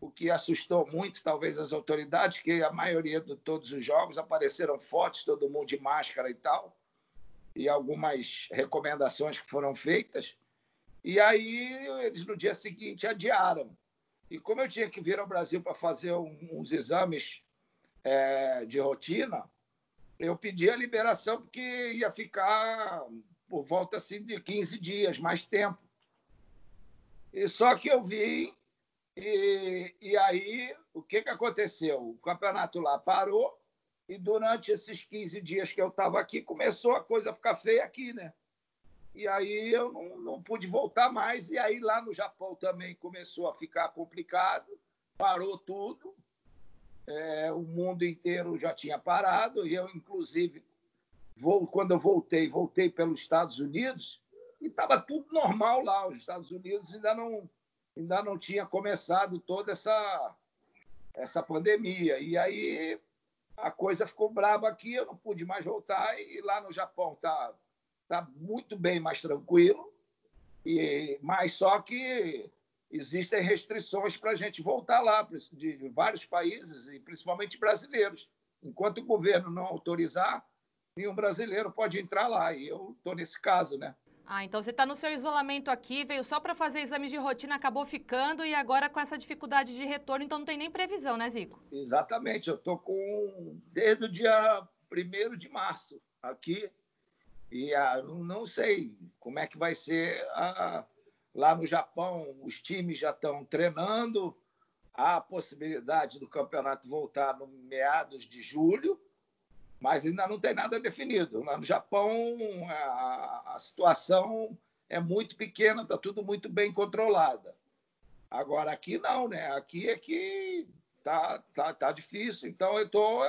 o que assustou muito, talvez, as autoridades, que a maioria de todos os jogos apareceram fotos, todo mundo de máscara e tal, e algumas recomendações que foram feitas. E aí eles no dia seguinte adiaram. E como eu tinha que vir ao Brasil para fazer uns exames é, de rotina, eu pedi a liberação porque ia ficar por volta assim de 15 dias, mais tempo. E só que eu vi e, e aí, o que, que aconteceu? O campeonato lá parou e durante esses 15 dias que eu estava aqui, começou a coisa a ficar feia aqui, né? E aí eu não, não pude voltar mais. E aí lá no Japão também começou a ficar complicado, parou tudo. É, o mundo inteiro já tinha parado. E eu, inclusive, vou, quando eu voltei, voltei pelos Estados Unidos e estava tudo normal lá. Os Estados Unidos ainda não ainda não tinha começado toda essa, essa pandemia. E aí a coisa ficou braba aqui, eu não pude mais voltar. E lá no Japão está tá muito bem mais tranquilo, e, mas só que existem restrições para a gente voltar lá, de vários países, e principalmente brasileiros. Enquanto o governo não autorizar, nenhum brasileiro pode entrar lá. E eu estou nesse caso, né? Ah, então você está no seu isolamento aqui, veio só para fazer exames de rotina, acabou ficando e agora com essa dificuldade de retorno, então não tem nem previsão, né, Zico? Exatamente, eu estou com desde o dia 1 de março aqui e ah, não sei como é que vai ser ah, lá no Japão. Os times já estão treinando, há a possibilidade do campeonato voltar no meados de julho mas ainda não tem nada definido. Lá no Japão, a, a situação é muito pequena, está tudo muito bem controlada. Agora, aqui não, né? Aqui é que tá, tá, tá difícil, então eu estou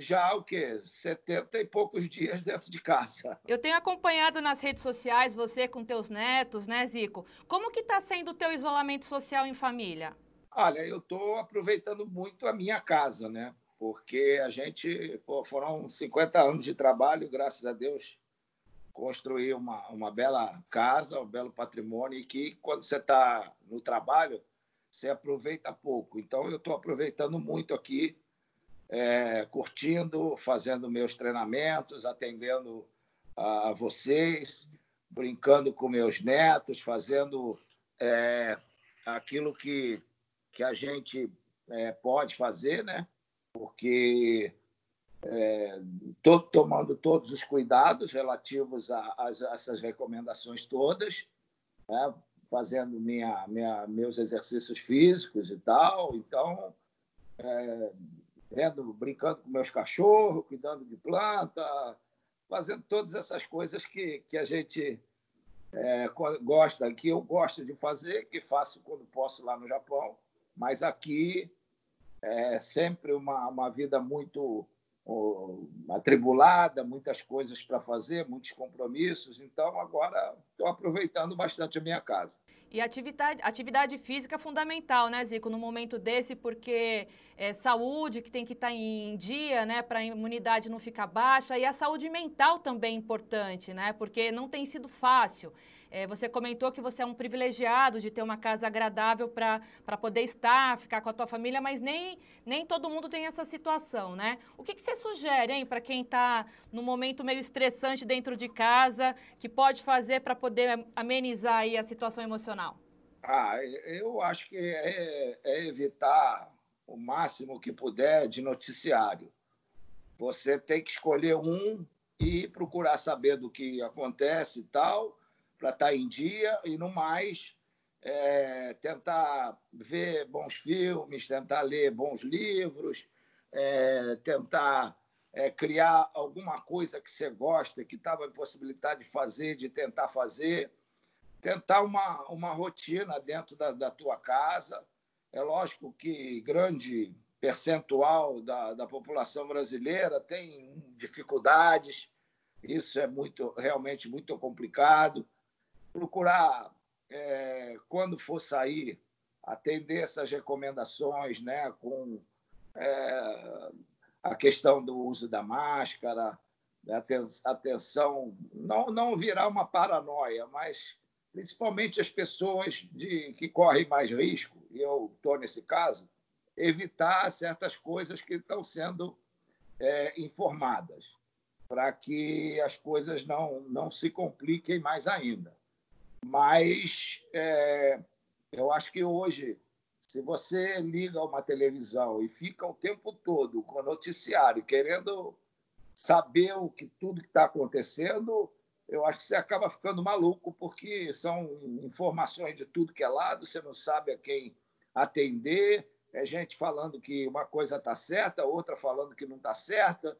já o quê? 70 e poucos dias dentro de casa. Eu tenho acompanhado nas redes sociais você com teus netos, né, Zico? Como que está sendo o teu isolamento social em família? Olha, eu estou aproveitando muito a minha casa, né? porque a gente pô, foram 50 anos de trabalho, graças a Deus construir uma, uma bela casa, um belo patrimônio, e que quando você está no trabalho, você aproveita pouco. Então, eu estou aproveitando muito aqui, é, curtindo, fazendo meus treinamentos, atendendo a vocês, brincando com meus netos, fazendo é, aquilo que, que a gente é, pode fazer, né? Porque é, tô tomando todos os cuidados relativos a, a, essas recomendações todas, né? fazendo minha, minha, meus exercícios físicos e tal. Então, brincando com meus cachorros, cuidando de planta, fazendo todas essas coisas que, que a gente é, gosta, que eu gosto de fazer, que faço quando posso lá no Japão, mas aqui é sempre uma, uma vida muito atribulada, muitas coisas para fazer, muitos compromissos. Então, agora estou aproveitando bastante a minha casa. E atividade, atividade física é fundamental, né, Zico, no momento desse, porque é saúde que tem que estar tá em dia, né, para a imunidade não ficar baixa, e a saúde mental também é importante, né, porque não tem sido fácil. É, você comentou que você é um privilegiado de ter uma casa agradável para poder estar, ficar com a tua família, mas nem, nem todo mundo tem essa situação, né? O que, que você sugere, hein, para quem está num momento meio estressante dentro de casa, que pode fazer para poder amenizar aí a situação emocional? Ah, eu acho que é, é evitar o máximo que puder de noticiário. Você tem que escolher um e procurar saber do que acontece e tal, para estar tá em dia e, no mais, é, tentar ver bons filmes, tentar ler bons livros, é, tentar é, criar alguma coisa que você gosta, que estava em possibilidade de fazer, de tentar fazer, tentar uma, uma rotina dentro da, da tua casa. É lógico que grande percentual da, da população brasileira tem dificuldades, isso é muito realmente muito complicado procurar, é, quando for sair, atender essas recomendações né, com é, a questão do uso da máscara, atenção, não, não virar uma paranoia, mas principalmente as pessoas de, que correm mais risco, e eu estou nesse caso, evitar certas coisas que estão sendo é, informadas, para que as coisas não, não se compliquem mais ainda. Mas é, eu acho que hoje, se você liga uma televisão e fica o tempo todo com o noticiário querendo saber o que tudo que está acontecendo, eu acho que você acaba ficando maluco, porque são informações de tudo que é lado, você não sabe a quem atender, é gente falando que uma coisa está certa, outra falando que não está certa.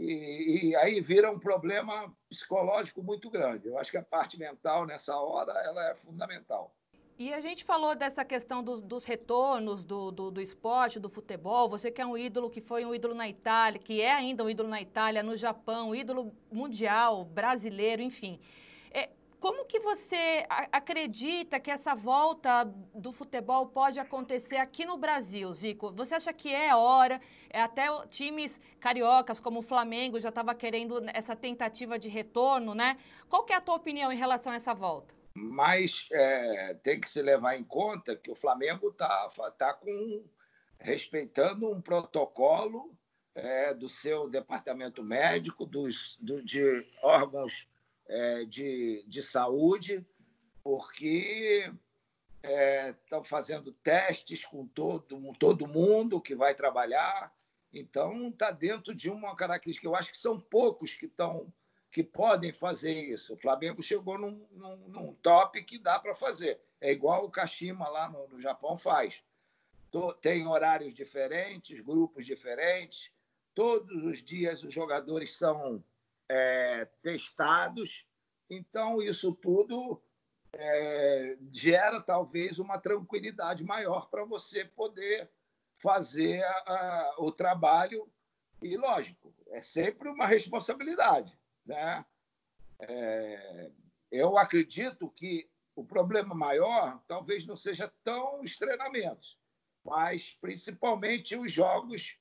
E, e, aí vira um problema psicológico muito grande. Eu acho que a parte mental nessa hora ela é fundamental. E a gente falou dessa questão dos, dos retornos do, do, do, esporte, do futebol. Você que é um ídolo, que foi um ídolo na Itália, que é ainda um ídolo na Itália, no Japão, ídolo mundial, brasileiro, enfim. Como que você acredita que essa volta do futebol pode acontecer aqui no Brasil, Zico? Você acha que é hora? É até times cariocas como o Flamengo já estava querendo essa tentativa de retorno, né? Qual que é a tua opinião em relação a essa volta? Mas é, tem que se levar em conta que o Flamengo está tá com respeitando um protocolo é, do seu departamento médico, dos, do, de órgãos é, de, de saúde, porque estão é, fazendo testes com todo, todo mundo que vai trabalhar. Então, está dentro de uma característica. Eu acho que são poucos que estão que podem fazer isso. O Flamengo chegou num, num, num top que dá para fazer. É igual o Kashima lá no, no Japão faz. Tem horários diferentes, grupos diferentes. Todos os dias os jogadores são é, testados. Então, isso tudo é, gera talvez uma tranquilidade maior para você poder fazer a, a, o trabalho. E, lógico, é sempre uma responsabilidade. Né? É, eu acredito que o problema maior talvez não seja tão os treinamentos, mas principalmente os jogos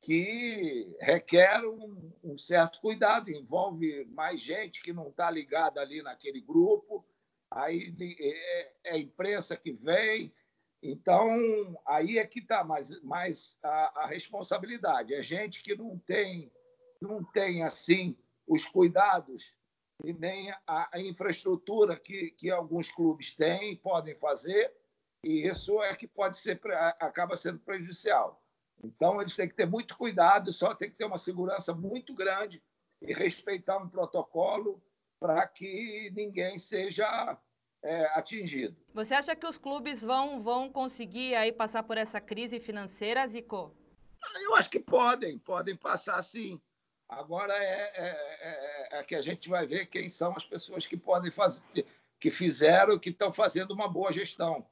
que requer um, um, certo cuidado, envolve mais gente que não está ligada ali naquele grupo, aí é, é imprensa que vem, então aí é que está mais, mais a, a, responsabilidade, é gente que não tem, não tem assim os cuidados e nem a, a infraestrutura que, que alguns clubes têm, podem fazer, e isso é que pode ser acaba sendo prejudicial. Então, eles têm que ter muito cuidado, só tem que ter uma segurança muito grande e respeitar um protocolo para que ninguém seja é, atingido. Você acha que os clubes vão, vão conseguir aí passar por essa crise financeira, Zico? Eu acho que podem, podem passar sim. Agora é, é, é, é que a gente vai ver quem são as pessoas que podem fazer, que fizeram, que estão fazendo uma boa gestão.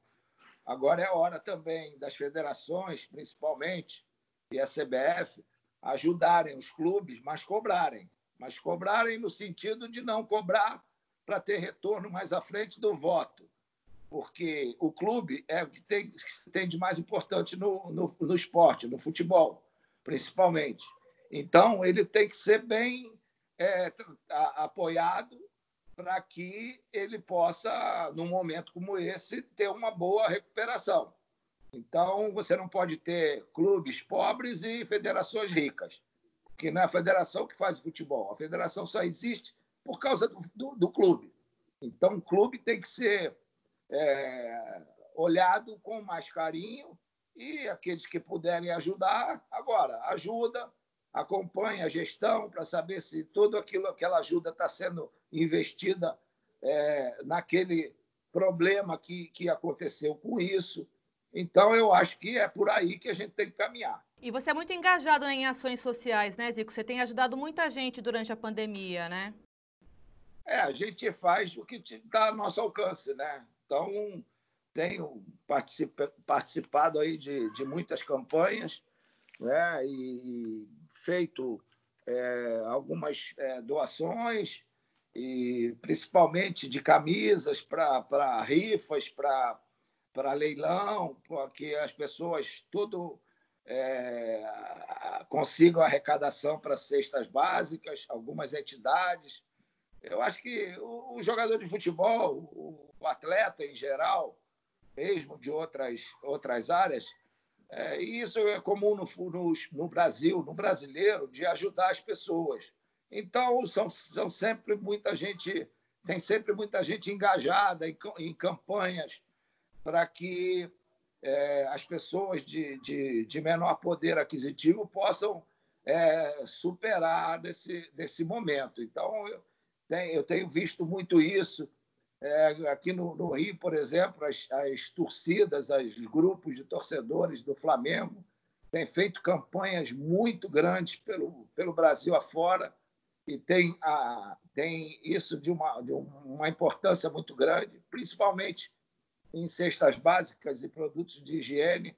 Agora é hora também das federações, principalmente, e a CBF, ajudarem os clubes, mas cobrarem. Mas cobrarem no sentido de não cobrar para ter retorno mais à frente do voto. Porque o clube é o que tem, tem de mais importante no, no, no esporte, no futebol, principalmente. Então, ele tem que ser bem é, apoiado para que ele possa, num momento como esse, ter uma boa recuperação. Então, você não pode ter clubes pobres e federações ricas, porque não é a federação que faz futebol. A federação só existe por causa do, do, do clube. Então, o clube tem que ser é, olhado com mais carinho e aqueles que puderem ajudar, agora, ajuda, acompanha a gestão para saber se tudo aquilo, aquela ajuda está sendo investida é, naquele problema que, que aconteceu com isso. Então, eu acho que é por aí que a gente tem que caminhar. E você é muito engajado em ações sociais, né, Zico? Você tem ajudado muita gente durante a pandemia, né? É, a gente faz o que está ao nosso alcance, né? Então, tenho participado aí de, de muitas campanhas né? e, feito é, algumas é, doações, e principalmente de camisas para rifas, para leilão, para que as pessoas tudo é, consigam arrecadação para cestas básicas, algumas entidades. Eu acho que o, o jogador de futebol, o, o, atleta em geral, mesmo de outras, outras áreas, é, isso é comum no, no, no, Brasil, no brasileiro, de ajudar as pessoas. Então, são, são sempre muita gente, tem sempre muita gente engajada em, em campanhas para que é, as pessoas de, de, de, menor poder aquisitivo possam é, superar desse, desse momento. Então, eu eu tenho visto muito isso é, aqui no, no, Rio, por exemplo, as, as torcidas, os grupos de torcedores do Flamengo têm feito campanhas muito grandes pelo, pelo Brasil afora e tem, a, tem isso de uma, de uma importância muito grande, principalmente em cestas básicas e produtos de higiene,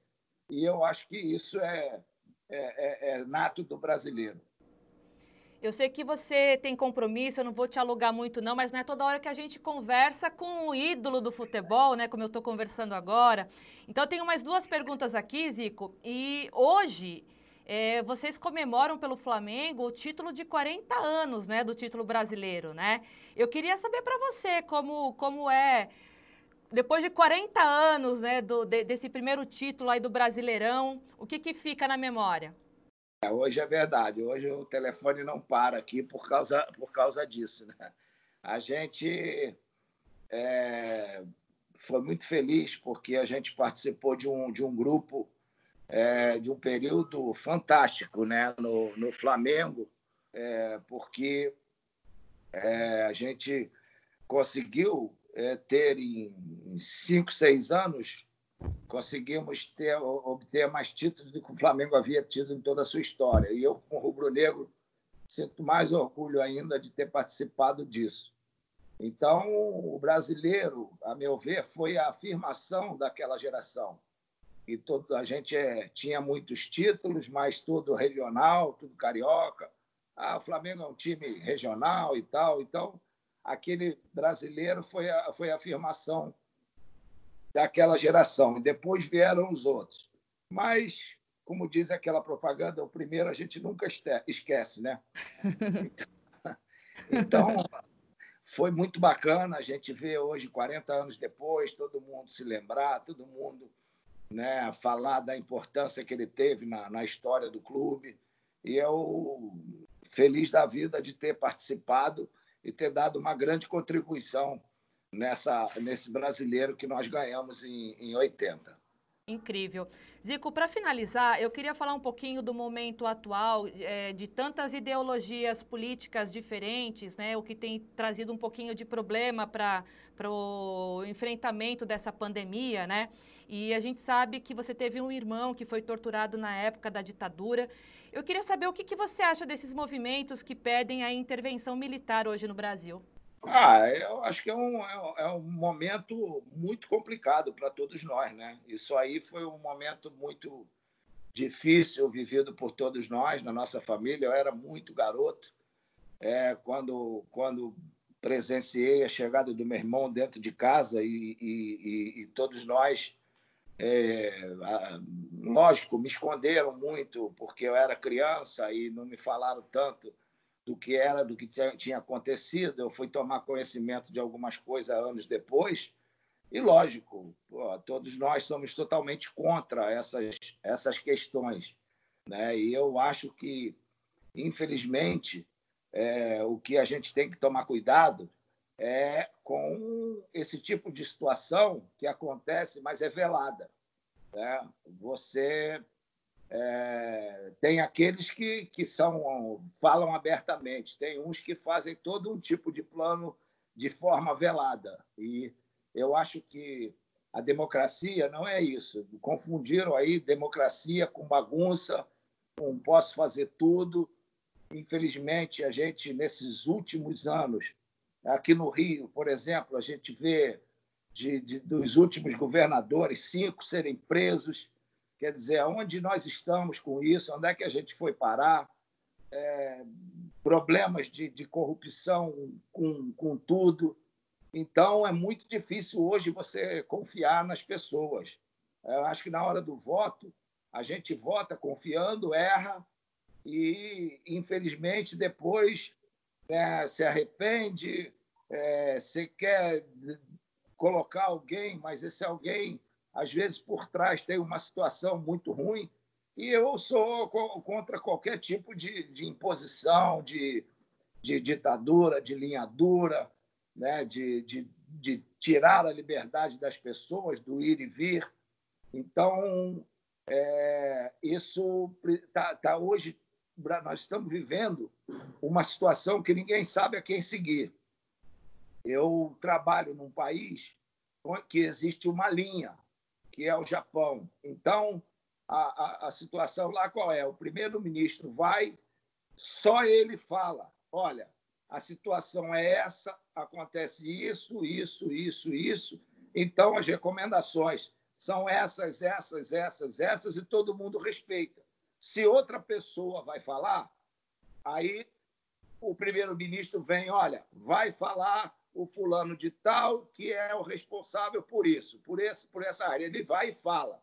e eu acho que isso é, é, é, é nato do brasileiro. Eu sei que você tem compromisso, eu não vou te alugar muito não, mas não é toda hora que a gente conversa com o ídolo do futebol, né, como eu estou conversando agora. Então eu tenho mais duas perguntas aqui, Zico, e hoje é, vocês comemoram pelo Flamengo o título de 40 anos, né, do título brasileiro, né? Eu queria saber para você como, como é, depois de 40 anos, né, do, de, desse primeiro título aí do Brasileirão, o que que fica na memória? É, hoje é verdade. Hoje o telefone não para aqui por causa, por causa disso. Né? A gente é, foi muito feliz porque a gente participou de um, de um grupo é, de um período fantástico né? no, no Flamengo, é, porque é, a gente conseguiu é, ter em cinco, seis anos conseguimos ter, obter mais títulos do que o Flamengo havia tido em toda a sua história. E eu, como rubro-negro, sinto mais orgulho ainda de ter participado disso. Então, o brasileiro, a meu ver, foi a afirmação daquela geração. E todo, a gente é, tinha muitos títulos, mas tudo regional, tudo carioca. Ah, o Flamengo é um time regional e tal. Então, aquele brasileiro foi a, foi a afirmação daquela geração. E depois vieram os outros. Mas como diz aquela propaganda, o primeiro a gente nunca esquece, né? Então, foi muito bacana a gente ver hoje, 40 anos depois, todo mundo se lembrar, todo mundo né, falar da importância que ele teve na, na história do clube. E eu, feliz da vida de ter participado e ter dado uma grande contribuição nessa, nesse brasileiro que nós ganhamos em, em 80. Incrível. Zico, para finalizar, eu queria falar um pouquinho do momento atual, é, de tantas ideologias políticas diferentes, né, o que tem trazido um pouquinho de problema para o enfrentamento dessa pandemia, né? E a gente sabe que você teve um irmão que foi torturado na época da ditadura. Eu queria saber o que, que você acha desses movimentos que pedem a intervenção militar hoje no Brasil. Ah, eu acho que é um, é, é um momento muito complicado para todos nós, né? Isso aí foi um momento muito difícil vivido por todos nós, na nossa família. Eu era muito garoto é, quando, quando presenciei a chegada do meu irmão dentro de casa e, e, e, e todos nós, é, lógico, me esconderam muito porque eu era criança e não me falaram tanto do que era, do que tinha acontecido. Eu fui tomar conhecimento de algumas coisas anos depois. E, lógico, pô, todos nós somos totalmente contra essas, essas questões. Né? E eu acho que, infelizmente, é, o que a gente tem que tomar cuidado é com esse tipo de situação que acontece, mas é velada. Né? Você é, tem aqueles que, que são falam abertamente, tem uns que fazem todo um tipo de plano de forma velada. E eu acho que a democracia não é isso. Confundiram aí democracia com bagunça, com posso fazer tudo. Infelizmente, a gente, nesses últimos anos, aqui no Rio, por exemplo, a gente vê de, de, dos últimos governadores, cinco serem presos, Quer dizer, onde nós estamos com isso? Onde é que a gente foi parar? É, problemas de, de corrupção com, com tudo. Então, é muito difícil hoje você confiar nas pessoas. Eu acho que na hora do voto, a gente vota confiando, erra e, infelizmente, depois né, se arrepende, é, você quer colocar alguém, mas esse alguém às vezes por trás tem uma situação muito ruim, e eu sou contra qualquer tipo de, de imposição, de, de ditadura, de linha dura, né? de, de, de tirar a liberdade das pessoas, do ir e vir. Então, é, isso está tá hoje, nós estamos vivendo uma situação que ninguém sabe a quem seguir. Eu trabalho num país que existe uma linha, que é o Japão. Então, a, a, a situação lá qual é? O primeiro-ministro vai, só ele fala: olha, a situação é essa, acontece isso, isso, isso, isso. Então, as recomendações são essas, essas, essas, essas, e todo mundo respeita. Se outra pessoa vai falar, aí o primeiro-ministro vem, olha, vai falar o fulano de tal que é o responsável por isso, por, esse, por essa área. Ele vai e fala.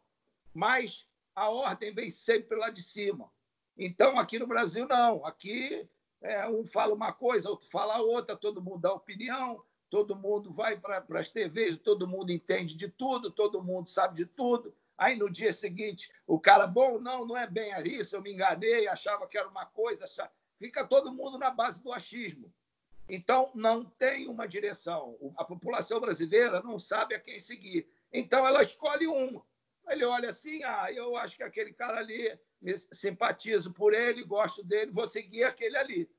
Mas a ordem vem sempre lá de cima. Então, aqui no Brasil, não. Aqui, é, um fala uma coisa, outro fala outra, todo mundo dá opinião, todo mundo vai para as TVs, todo mundo entende de tudo, todo mundo sabe de tudo. Aí, no dia seguinte, o cara, bom, não, não é bem isso, eu me enganei, achava que era uma coisa. Achava... Fica todo mundo na base do achismo. Então, não tem uma direção. A população brasileira não sabe a quem seguir. Então, ela escolhe um. Ele olha assim: ah, eu acho que aquele cara ali, simpatizo por ele, gosto dele, vou seguir aquele ali.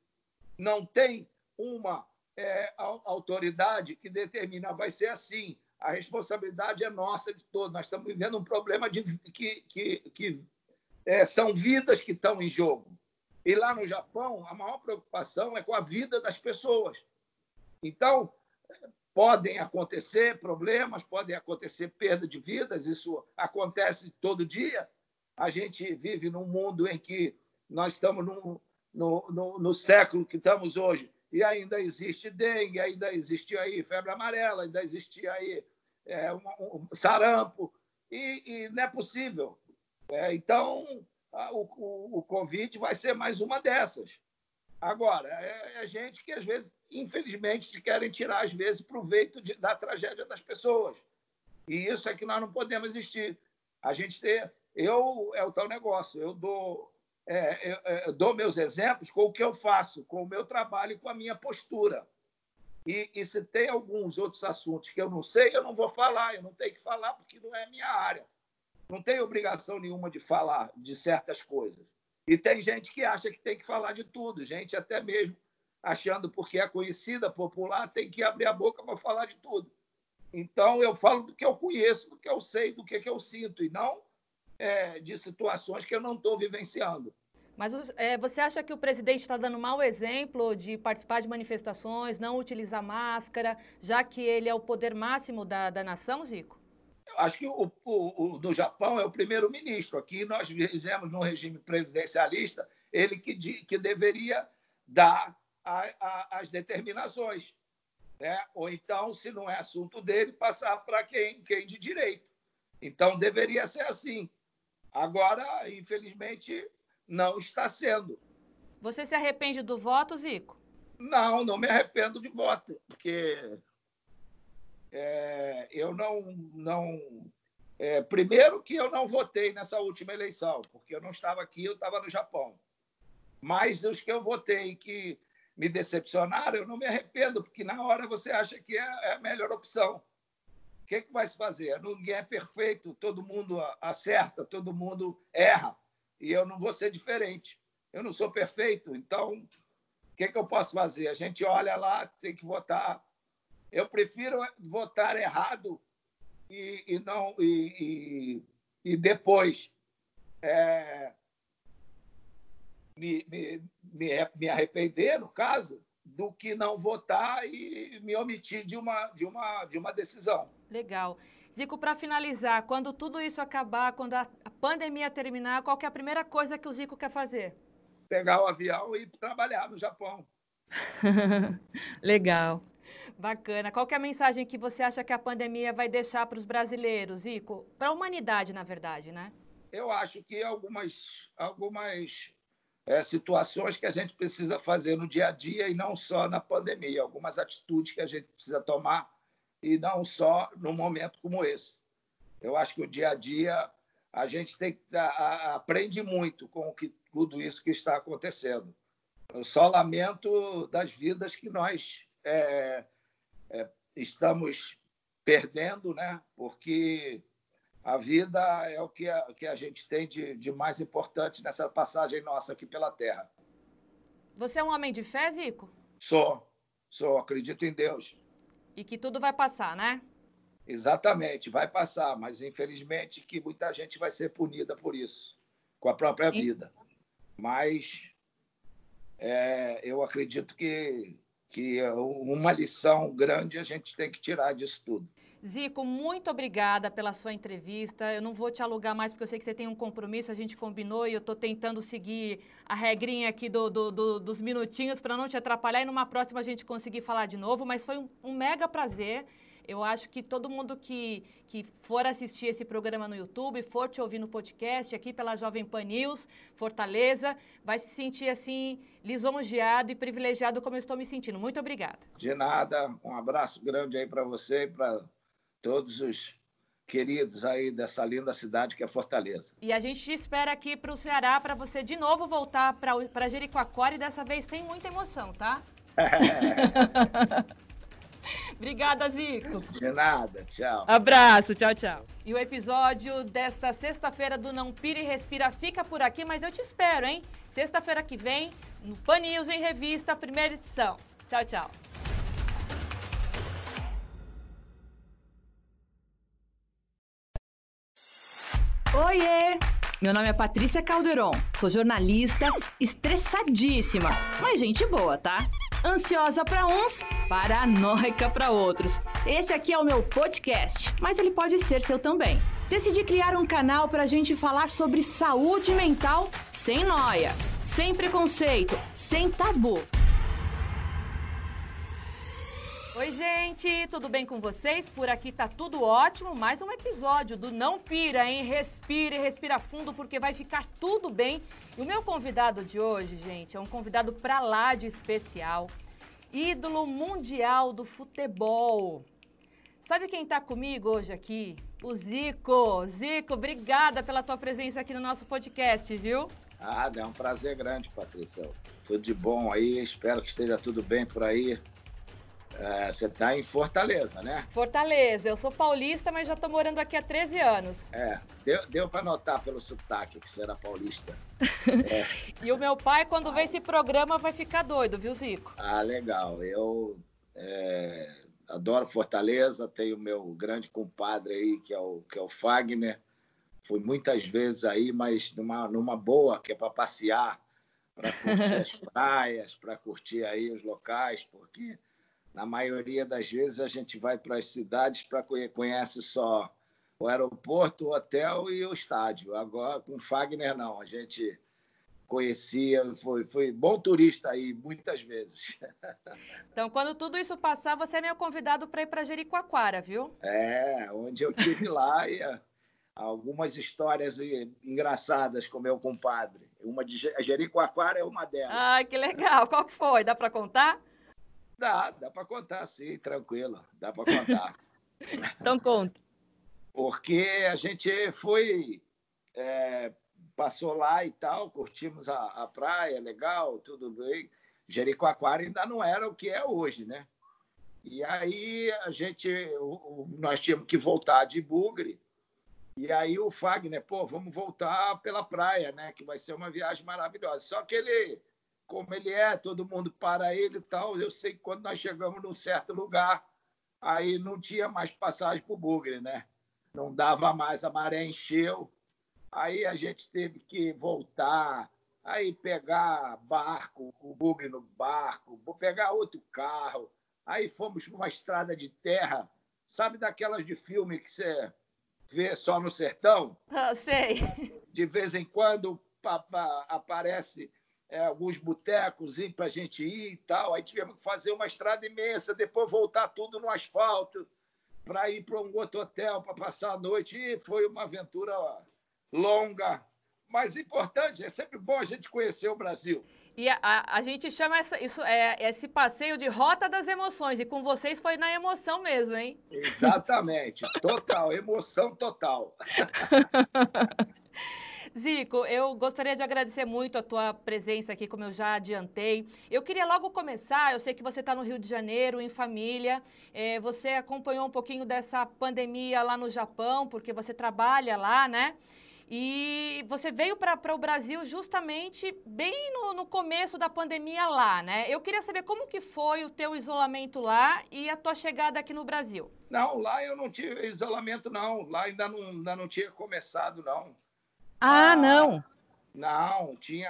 Não tem uma é, autoridade que determina, vai ser assim. A responsabilidade é nossa de todos. Nós estamos vivendo um problema de, que, que, que é, são vidas que estão em jogo. E lá no Japão, a maior preocupação é com a vida das pessoas. Então, podem acontecer problemas, podem acontecer perda de vidas, isso acontece todo dia. A gente vive num mundo em que nós estamos no, no, no, no século que estamos hoje e ainda existe dengue, ainda existe aí febre amarela, ainda existe aí é, um, um sarampo, e, e, não é possível. É, então, o, o, o Covid vai ser mais uma dessas. Agora, é, é, gente que, às vezes, infelizmente, querem tirar, às vezes, proveito de, da tragédia das pessoas. E isso é que nós não podemos existir. A gente ter. Eu, é o tal negócio, eu dou, é, eu, eu dou meus exemplos com o que eu faço, com o meu trabalho e com a minha postura. E, e, se tem alguns outros assuntos que eu não sei, eu não vou falar, eu não tenho que falar porque não é minha área. Não tenho obrigação nenhuma de falar de certas coisas. E tem gente que acha que tem que falar de tudo, gente até mesmo achando porque é conhecida, popular, tem que abrir a boca para falar de tudo. Então, eu falo do que eu conheço, do que eu sei, do que, que eu sinto, e não é, de situações que eu não estou vivenciando. Mas é, você acha que o presidente está dando mau exemplo de participar de manifestações, não utilizar máscara, já que ele é o poder máximo da, da nação, Zico? Acho que o, o, o do Japão é o primeiro-ministro. Aqui nós fizemos no regime presidencialista ele que, que deveria dar a, a, as determinações. Né? Ou então, se não é assunto dele, passar para quem, quem de direito. Então, deveria ser assim. Agora, infelizmente, não está sendo. Você se arrepende do voto, Zico? Não, não me arrependo de voto, porque é, eu não. não é, primeiro, que eu não votei nessa última eleição, porque eu não estava aqui, eu estava no Japão. Mas os que eu votei que me decepcionaram, eu não me arrependo, porque na hora você acha que é, é a melhor opção. O que, é que vai se fazer? Ninguém é perfeito, todo mundo acerta, todo mundo erra e eu não vou ser diferente. Eu não sou perfeito, então o que, é que eu posso fazer? A gente olha lá, tem que votar. Eu prefiro votar errado e, e não e, e, e depois é, me, me, me, me arrepender, no caso, do que não votar e me omitir de uma, de uma, de uma decisão. Legal. Zico, para finalizar, quando tudo isso acabar, quando a pandemia terminar, qual é a primeira coisa que o Zico quer fazer? Pegar o avião e trabalhar no Japão. Legal. Bacana. Qual é a mensagem que você acha que a pandemia vai deixar para os brasileiros, Zico? Para a humanidade, na verdade, né? Eu acho que algumas, algumas é, situações que a gente precisa fazer no dia a dia e não só na pandemia, algumas atitudes que a gente precisa tomar e não só num momento como esse. Eu acho que o dia a dia a gente tem a, a, aprende muito com que, tudo isso que está acontecendo. Eu só lamento das vidas que nós é, é, estamos perdendo, né? porque a vida é o que a, que a gente tem de, de mais importante nessa passagem nossa aqui pela Terra. Você é um homem de fé, Zico? Sou, sou, acredito em Deus. E que tudo vai passar, né? Exatamente, vai passar, mas infelizmente que muita gente vai ser punida por isso, com a própria vida. Mas é, eu acredito que, que uma lição grande a gente tem que tirar disso tudo. Zico, muito obrigada pela sua entrevista. Eu não vou te alugar mais porque eu sei que você tem um compromisso, a gente combinou e eu estou tentando seguir a regrinha aqui do, do, do, dos minutinhos para não te atrapalhar e numa próxima a gente conseguir falar de novo. Mas foi um, um mega prazer. Eu acho que todo mundo que, que for assistir esse programa no YouTube, for te ouvir no podcast aqui pela Jovem Pan News, Fortaleza, vai se sentir assim lisonjeado e privilegiado como eu estou me sentindo. Muito obrigada. De nada. Um abraço grande aí para você e para todos os queridos aí dessa linda cidade que é Fortaleza. E a gente te espera aqui para o Ceará para você de novo voltar para Jericoacoara e dessa vez sem muita emoção, tá? Obrigada, Zico. De nada, tchau. Abraço, tchau, tchau. E o episódio desta sexta-feira do Não Pira e Respira fica por aqui, mas eu te espero, hein? Sexta-feira que vem, no Pan News em Revista, primeira edição. Tchau, tchau. Oiê! Meu nome é Patrícia Calderon, sou jornalista, estressadíssima, mas gente boa, tá? Ansiosa para uns, paranoica para outros. Esse aqui é o meu podcast, mas ele pode ser seu também. Decidi criar um canal para a gente falar sobre saúde mental sem noia, sem preconceito, sem tabu. Oi, gente, tudo bem com vocês? Por aqui tá tudo ótimo. Mais um episódio do Não Pira, hein? Respire, respira fundo, porque vai ficar tudo bem. E o meu convidado de hoje, gente, é um convidado pra lá de especial. Ídolo mundial do futebol. Sabe quem tá comigo hoje aqui? O Zico. Zico, obrigada pela tua presença aqui no nosso podcast, viu? Ah, é um prazer grande, Patrícia. Tudo de bom aí, espero que esteja tudo bem por aí. É, você está em Fortaleza, né? Fortaleza. Eu sou paulista, mas já estou morando aqui há 13 anos. É, deu, deu para notar pelo sotaque que você era paulista. É. e o meu pai, quando vê esse programa, vai ficar doido, viu, Zico? Ah, legal. Eu é, adoro Fortaleza, tenho meu grande compadre aí, que é o, que é o Fagner. Fui muitas vezes aí, mas numa, numa boa, que é para passear, para curtir as praias, para curtir aí os locais, porque na maioria das vezes a gente vai para as cidades para conhece só o aeroporto, o hotel e o estádio. Agora com Fagner não, a gente conhecia, foi, foi bom turista aí muitas vezes. Então, quando tudo isso passar, você é meu convidado para ir para Jericoacoara, viu? É, onde eu tive lá e ah, algumas histórias engraçadas com meu compadre. Uma de Jericoacoara é uma delas. Ah, que legal. Qual que foi? Dá para contar? Dá, dá para contar, sim, tranquilo, dá para contar. então conta. Porque a gente foi, é, passou lá e tal, curtimos a, a praia, legal, tudo bem. Jericoacoara ainda não era o que é hoje, né? E aí a gente, nós tínhamos que voltar de Bugre. E aí o Fagner, pô, vamos voltar pela praia, né? Que vai ser uma viagem maravilhosa. Só que ele como ele é, todo mundo para ele e tal. Eu sei que quando nós chegamos num certo lugar, aí não tinha mais passagem para o Bugre, né? Não dava mais, a maré encheu. Aí a gente teve que voltar, aí pegar barco, o Bugre no barco, pegar outro carro. Aí fomos para uma estrada de terra, sabe daquelas de filme que você vê só no sertão? Ah, sei. De vez em quando aparece é, alguns botecos para a gente ir e tal. Aí tivemos que fazer uma estrada imensa, depois voltar tudo no asfalto para ir para um outro hotel para passar a noite. E foi uma aventura longa, mas importante. É sempre bom a gente conhecer o Brasil. E a, a, a gente chama essa, isso, é, esse passeio de rota das emoções. E com vocês foi na emoção mesmo, hein? Exatamente. Total. Emoção total. Zico, eu gostaria de agradecer muito a tua presença aqui, como eu já adiantei. Eu queria logo começar, eu sei que você está no Rio de Janeiro, em família, é, você acompanhou um pouquinho dessa pandemia lá no Japão, porque você trabalha lá, né? E você veio para o Brasil justamente bem no, no, começo da pandemia lá, né? Eu queria saber como que foi o teu isolamento lá e a tua chegada aqui no Brasil. Não, lá eu não tive isolamento, não. Lá ainda não, ainda não tinha começado, não. Ah, não. Não, tinha,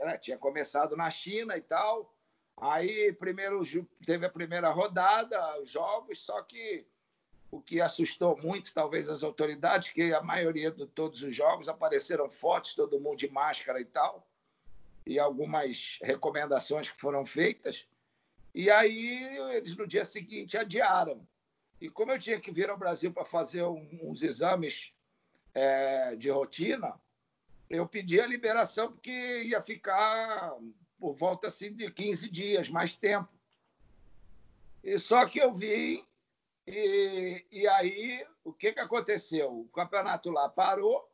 é, tinha começado na China e tal. Aí primeiro teve a primeira rodada, jogos, só que o que assustou muito, talvez, as autoridades, que a maioria de todos os jogos apareceram fotos, todo mundo de máscara e tal, e algumas recomendações que foram feitas. E aí eles no dia seguinte adiaram. E como eu tinha que vir ao Brasil para fazer uns exames é, de rotina, eu pedi a liberação porque ia ficar por volta assim, de 15 dias, mais tempo. E só que eu vim, e, e aí o que, que aconteceu? O campeonato lá parou,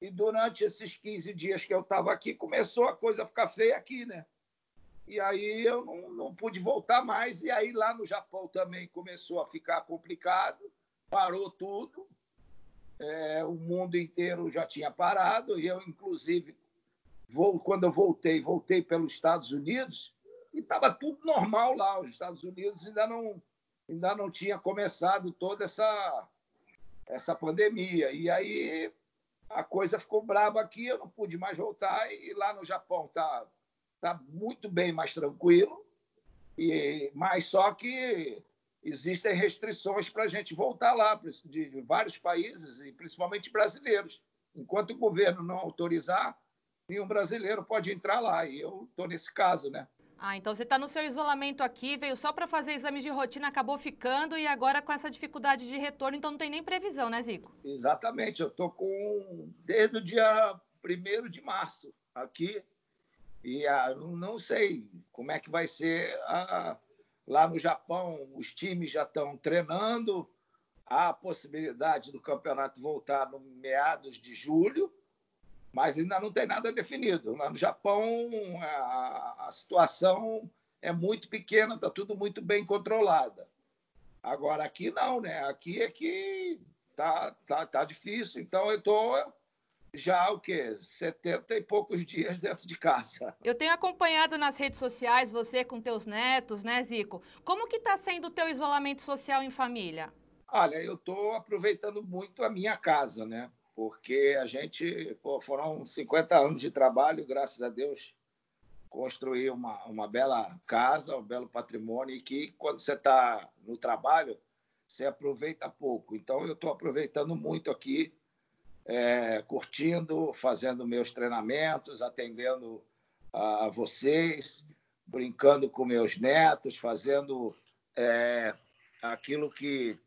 e durante esses 15 dias que eu estava aqui, começou a coisa a ficar feia aqui, né? E aí eu não, não pude voltar mais. E aí lá no Japão também começou a ficar complicado, parou tudo é, o mundo inteiro já tinha parado, e eu, inclusive, vou, quando eu voltei, voltei pelos Estados Unidos, e estava tudo normal lá. Os Estados Unidos ainda não, ainda não tinha começado toda essa, essa pandemia. E aí a coisa ficou braba aqui, eu não pude mais voltar, e lá no Japão está tá muito bem mais tranquilo, e, mas só que existem restrições para a gente voltar lá, de vários países, e principalmente brasileiros. Enquanto o governo não autorizar, nenhum brasileiro pode entrar lá. E eu estou nesse caso, né? Ah, então você está no seu isolamento aqui, veio só para fazer exames de rotina, acabou ficando e agora com essa dificuldade de retorno, então não tem nem previsão, né, Zico? Exatamente, eu estou com desde o dia 1 de março aqui e ah, não sei como é que vai ser a, lá no Japão. Os times já estão treinando, há a possibilidade do campeonato voltar no meados de julho mas ainda não tem nada definido. Lá no Japão, a, a situação é muito pequena, está tudo muito bem controlada. Agora, aqui não, né? Aqui é que tá, tá, tá difícil. Então, eu estou já o quê? 70 e poucos dias dentro de casa. Eu tenho acompanhado nas redes sociais você com teus netos, né, Zico? Como que está sendo o teu isolamento social em família? Olha, eu estou aproveitando muito a minha casa, né? porque a gente, pô, foram 50 anos de trabalho, graças a Deus, construir uma, uma bela casa, um belo patrimônio, e que quando você está no trabalho, você aproveita pouco. Então, eu estou aproveitando muito aqui, é, curtindo, fazendo meus treinamentos, atendendo a vocês, brincando com meus netos, fazendo é, aquilo que,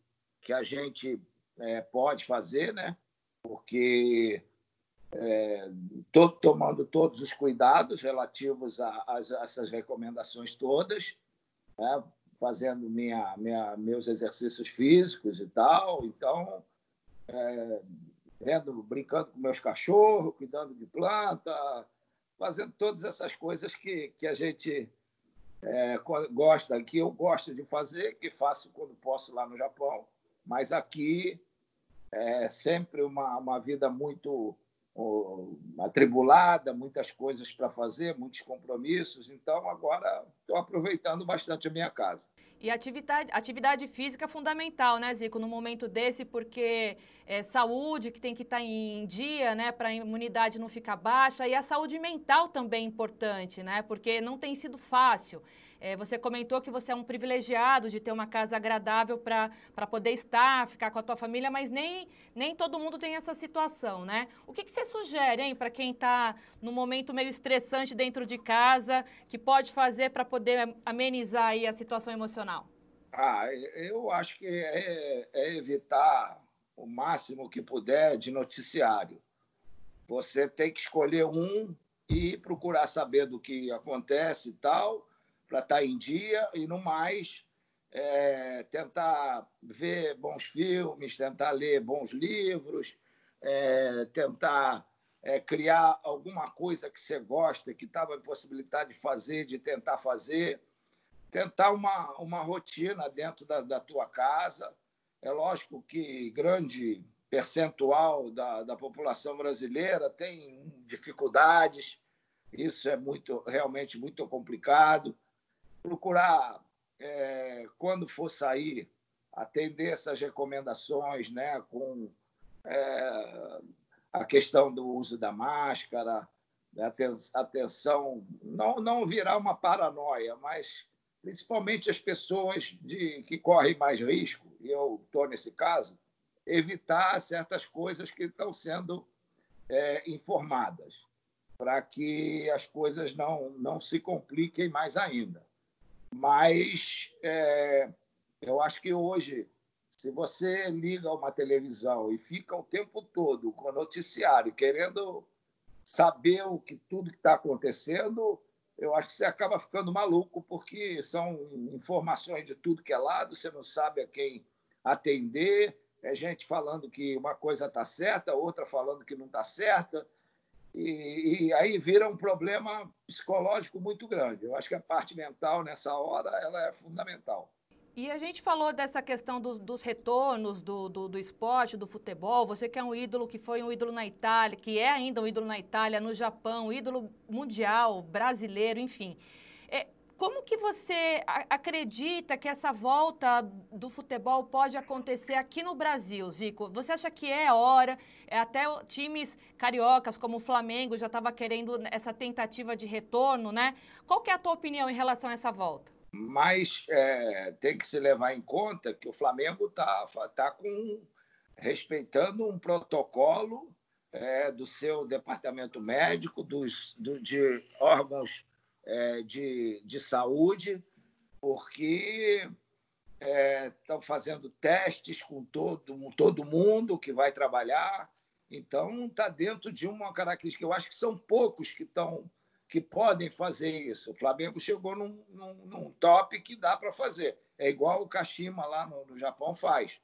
que a gente é, pode fazer, né? porque estou é, tomando todos os cuidados relativos a, a, essas recomendações todas, né? fazendo minha, minha, meus exercícios físicos e tal. Então, é, vendo, brincando com meus cachorros, cuidando de planta, fazendo todas essas coisas que, que a gente é, gosta, que eu gosto de fazer, que faço quando posso lá no Japão, mas aqui é sempre uma, uma vida muito atribulada, muitas coisas para fazer, muitos compromissos. Então, agora estou aproveitando bastante a minha casa. E atividade, atividade física é fundamental, né, Zico, no momento desse, porque é saúde que tem que estar tá em dia, né, para a imunidade não ficar baixa, e a saúde mental também é importante, né, porque não tem sido fácil. É, você comentou que você é um privilegiado de ter uma casa agradável para poder estar, ficar com a tua família, mas nem, nem todo mundo tem essa situação, né? O que, que você sugere, hein, para quem está num momento meio estressante dentro de casa, que pode fazer para poder amenizar aí a situação emocional? Ah, eu acho que é, é evitar o máximo que puder de noticiário. Você tem que escolher um e procurar saber do que acontece e tal, para estar tá em dia e, no mais, é, tentar ver bons filmes, tentar ler bons livros, é, tentar é, criar alguma coisa que você gosta, que estava em possibilidade de fazer, de tentar fazer, tentar uma, uma rotina dentro da, da tua casa. É lógico que grande percentual da, da população brasileira tem dificuldades, isso é muito realmente muito complicado procurar, é, quando for sair, atender essas recomendações, né, com é, a questão do uso da máscara, né, atenção, não, não virar uma paranoia, mas principalmente as pessoas de, que correm mais risco, e eu estou nesse caso, evitar certas coisas que estão sendo é, informadas, para que as coisas não, não se compliquem mais ainda. Mas é, eu acho que hoje, se você liga uma televisão e fica o tempo todo com o noticiário querendo saber o que tudo que está acontecendo, eu acho que você acaba ficando maluco, porque são informações de tudo que é lado, você não sabe a quem atender, é gente falando que uma coisa está certa, outra falando que não está certa. E, e, aí vira um problema psicológico muito grande. Eu acho que a parte mental nessa hora ela é fundamental. E a gente falou dessa questão dos, dos retornos do, do, do, esporte, do futebol. Você que é um ídolo, que foi um ídolo na Itália, que é ainda um ídolo na Itália, no Japão, ídolo mundial, brasileiro, enfim. Como que você acredita que essa volta do futebol pode acontecer aqui no Brasil, Zico? Você acha que é hora? É até times cariocas como o Flamengo já estava querendo essa tentativa de retorno, né? Qual que é a tua opinião em relação a essa volta? Mas é, tem que se levar em conta que o Flamengo está tá com respeitando um protocolo é, do seu departamento médico, dos, do, de órgãos é, de, de saúde, porque estão é, fazendo testes com todo, todo mundo que vai trabalhar. Então, está dentro de uma característica. Eu acho que são poucos que estão que podem fazer isso. O Flamengo chegou num, num, num top que dá para fazer. É igual o Kashima lá no, no Japão faz.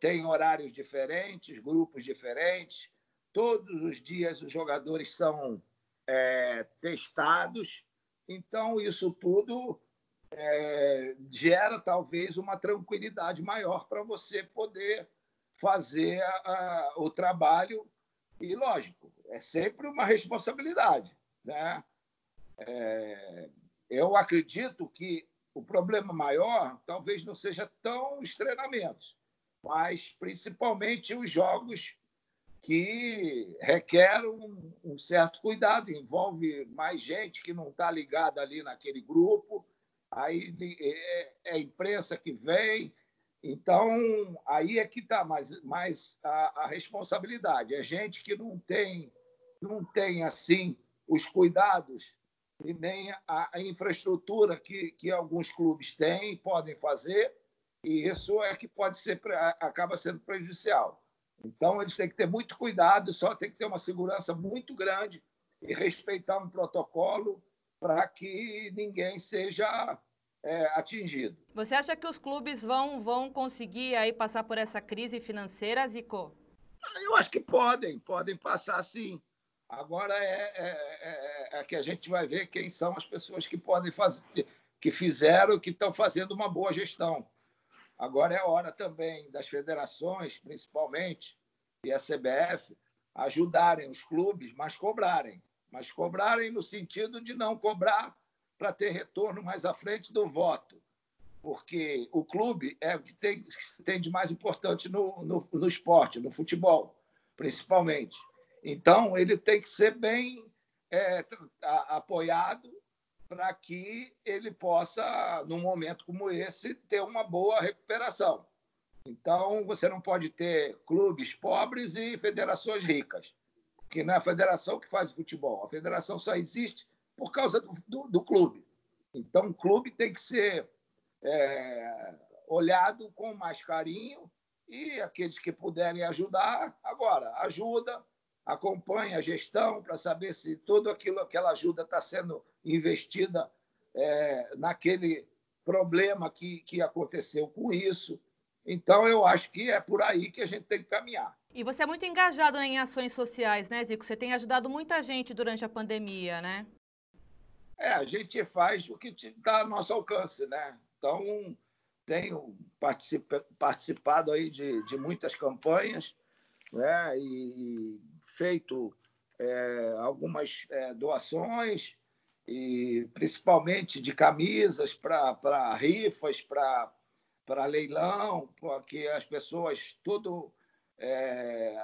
Tem horários diferentes, grupos diferentes. Todos os dias os jogadores são é, testados. Então, isso tudo é, gera talvez uma tranquilidade maior para você poder fazer a, a, o trabalho. E, lógico, é sempre uma responsabilidade. Né? É, eu acredito que o problema maior talvez não seja tão os treinamentos, mas principalmente os jogos que requerem um, um certo cuidado, envolve mais gente que não está ligada ali naquele grupo, aí é, é imprensa que vem, então aí é que está mais, mais a, a responsabilidade. É gente que não tem, não tem assim os cuidados e nem a, a infraestrutura que, que alguns clubes têm podem fazer, e isso é que pode ser acaba sendo prejudicial. Então eles têm que ter muito cuidado, só tem que ter uma segurança muito grande e respeitar um protocolo para que ninguém seja é, atingido. Você acha que os clubes vão, vão conseguir aí passar por essa crise financeira, Zico? Eu acho que podem, podem passar sim. Agora é, é, é, é, que a gente vai ver quem são as pessoas que podem fazer, que fizeram, que estão fazendo uma boa gestão. Agora é hora também das federações, principalmente, e a CBF, ajudarem os clubes, mas cobrarem. Mas cobrarem no sentido de não cobrar para ter retorno mais à frente do voto. Porque o clube é o que tem, tem de mais importante no, no, no esporte, no futebol, principalmente. Então, ele tem que ser bem é, apoiado para que ele possa, num momento como esse, ter uma boa recuperação. Então, você não pode ter clubes pobres e federações ricas, porque não é a federação que faz futebol. A federação só existe por causa do, do, do clube. Então, o clube tem que ser é, olhado com mais carinho e aqueles que puderem ajudar, agora, ajuda, acompanha a gestão para saber se tudo aquilo, aquela ajuda está sendo investida é, naquele problema que, que aconteceu com isso. Então, eu acho que é por aí que a gente tem que caminhar. E você é muito engajado em ações sociais, né, Zico? Você tem ajudado muita gente durante a pandemia, né? É, a gente faz o que está ao nosso alcance, né? Então, tenho participado aí de, de muitas campanhas né? e, feito é, algumas é, doações, e principalmente de camisas para rifas, para leilão, para que as pessoas tudo é,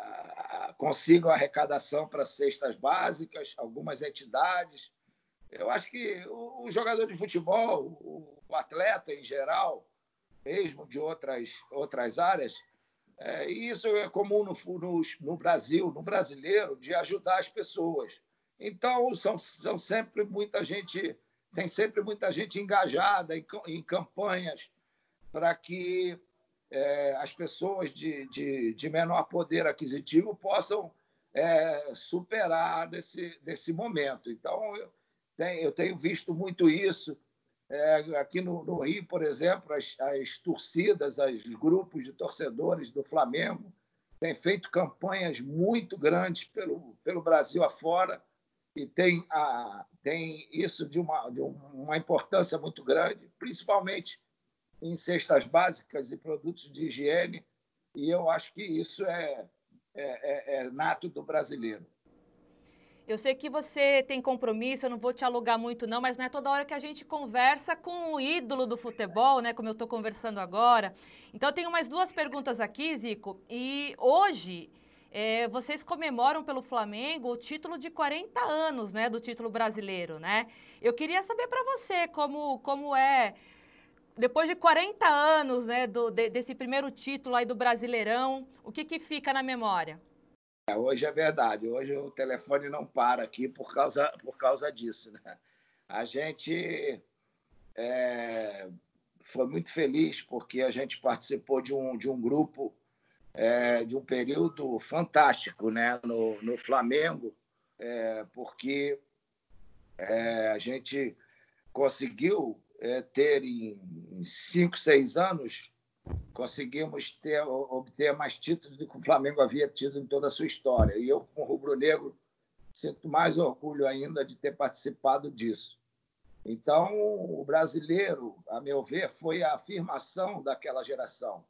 consigam arrecadação para cestas básicas, algumas entidades. Eu acho que o, o jogador de futebol, o, o atleta em geral, mesmo de outras, outras áreas, é, isso é comum no, no, no, Brasil, no brasileiro, de ajudar as pessoas. Então, são, são sempre muita gente, tem sempre muita gente engajada em, em campanhas para que é, as pessoas de, de, de, menor poder aquisitivo possam é, superar desse, momento. Então, eu eu tenho visto muito isso é, aqui no, no, Rio, por exemplo, as, as torcidas, os grupos de torcedores do Flamengo têm feito campanhas muito grandes pelo, pelo Brasil afora e tem, a, tem isso de uma, de uma importância muito grande, principalmente em cestas básicas e produtos de higiene, e eu acho que isso é, é, é, é nato do brasileiro. Eu sei que você tem compromisso, eu não vou te alugar muito não, mas não é toda hora que a gente conversa com o ídolo do futebol, né, como eu estou conversando agora. Então eu tenho mais duas perguntas aqui, Zico, e hoje é, vocês comemoram pelo Flamengo o título de 40 anos, né, do título brasileiro, né? Eu queria saber para você como, como é depois de 40 anos, né, do, de, desse primeiro título aí do Brasileirão, o que que fica na memória? É, hoje é verdade. Hoje o telefone não para aqui por causa, por causa disso. Né? a gente é, foi muito feliz porque a gente participou de um, de um grupo é, de um período fantástico né, no, no Flamengo, é, porque é, a gente conseguiu é, ter em, em cinco, seis anos, conseguimos ter, obter mais títulos do que o Flamengo havia tido em toda a sua história. E eu, como rubro-negro, sinto mais orgulho ainda de ter participado disso. Então, o brasileiro, a meu ver, foi a afirmação daquela geração.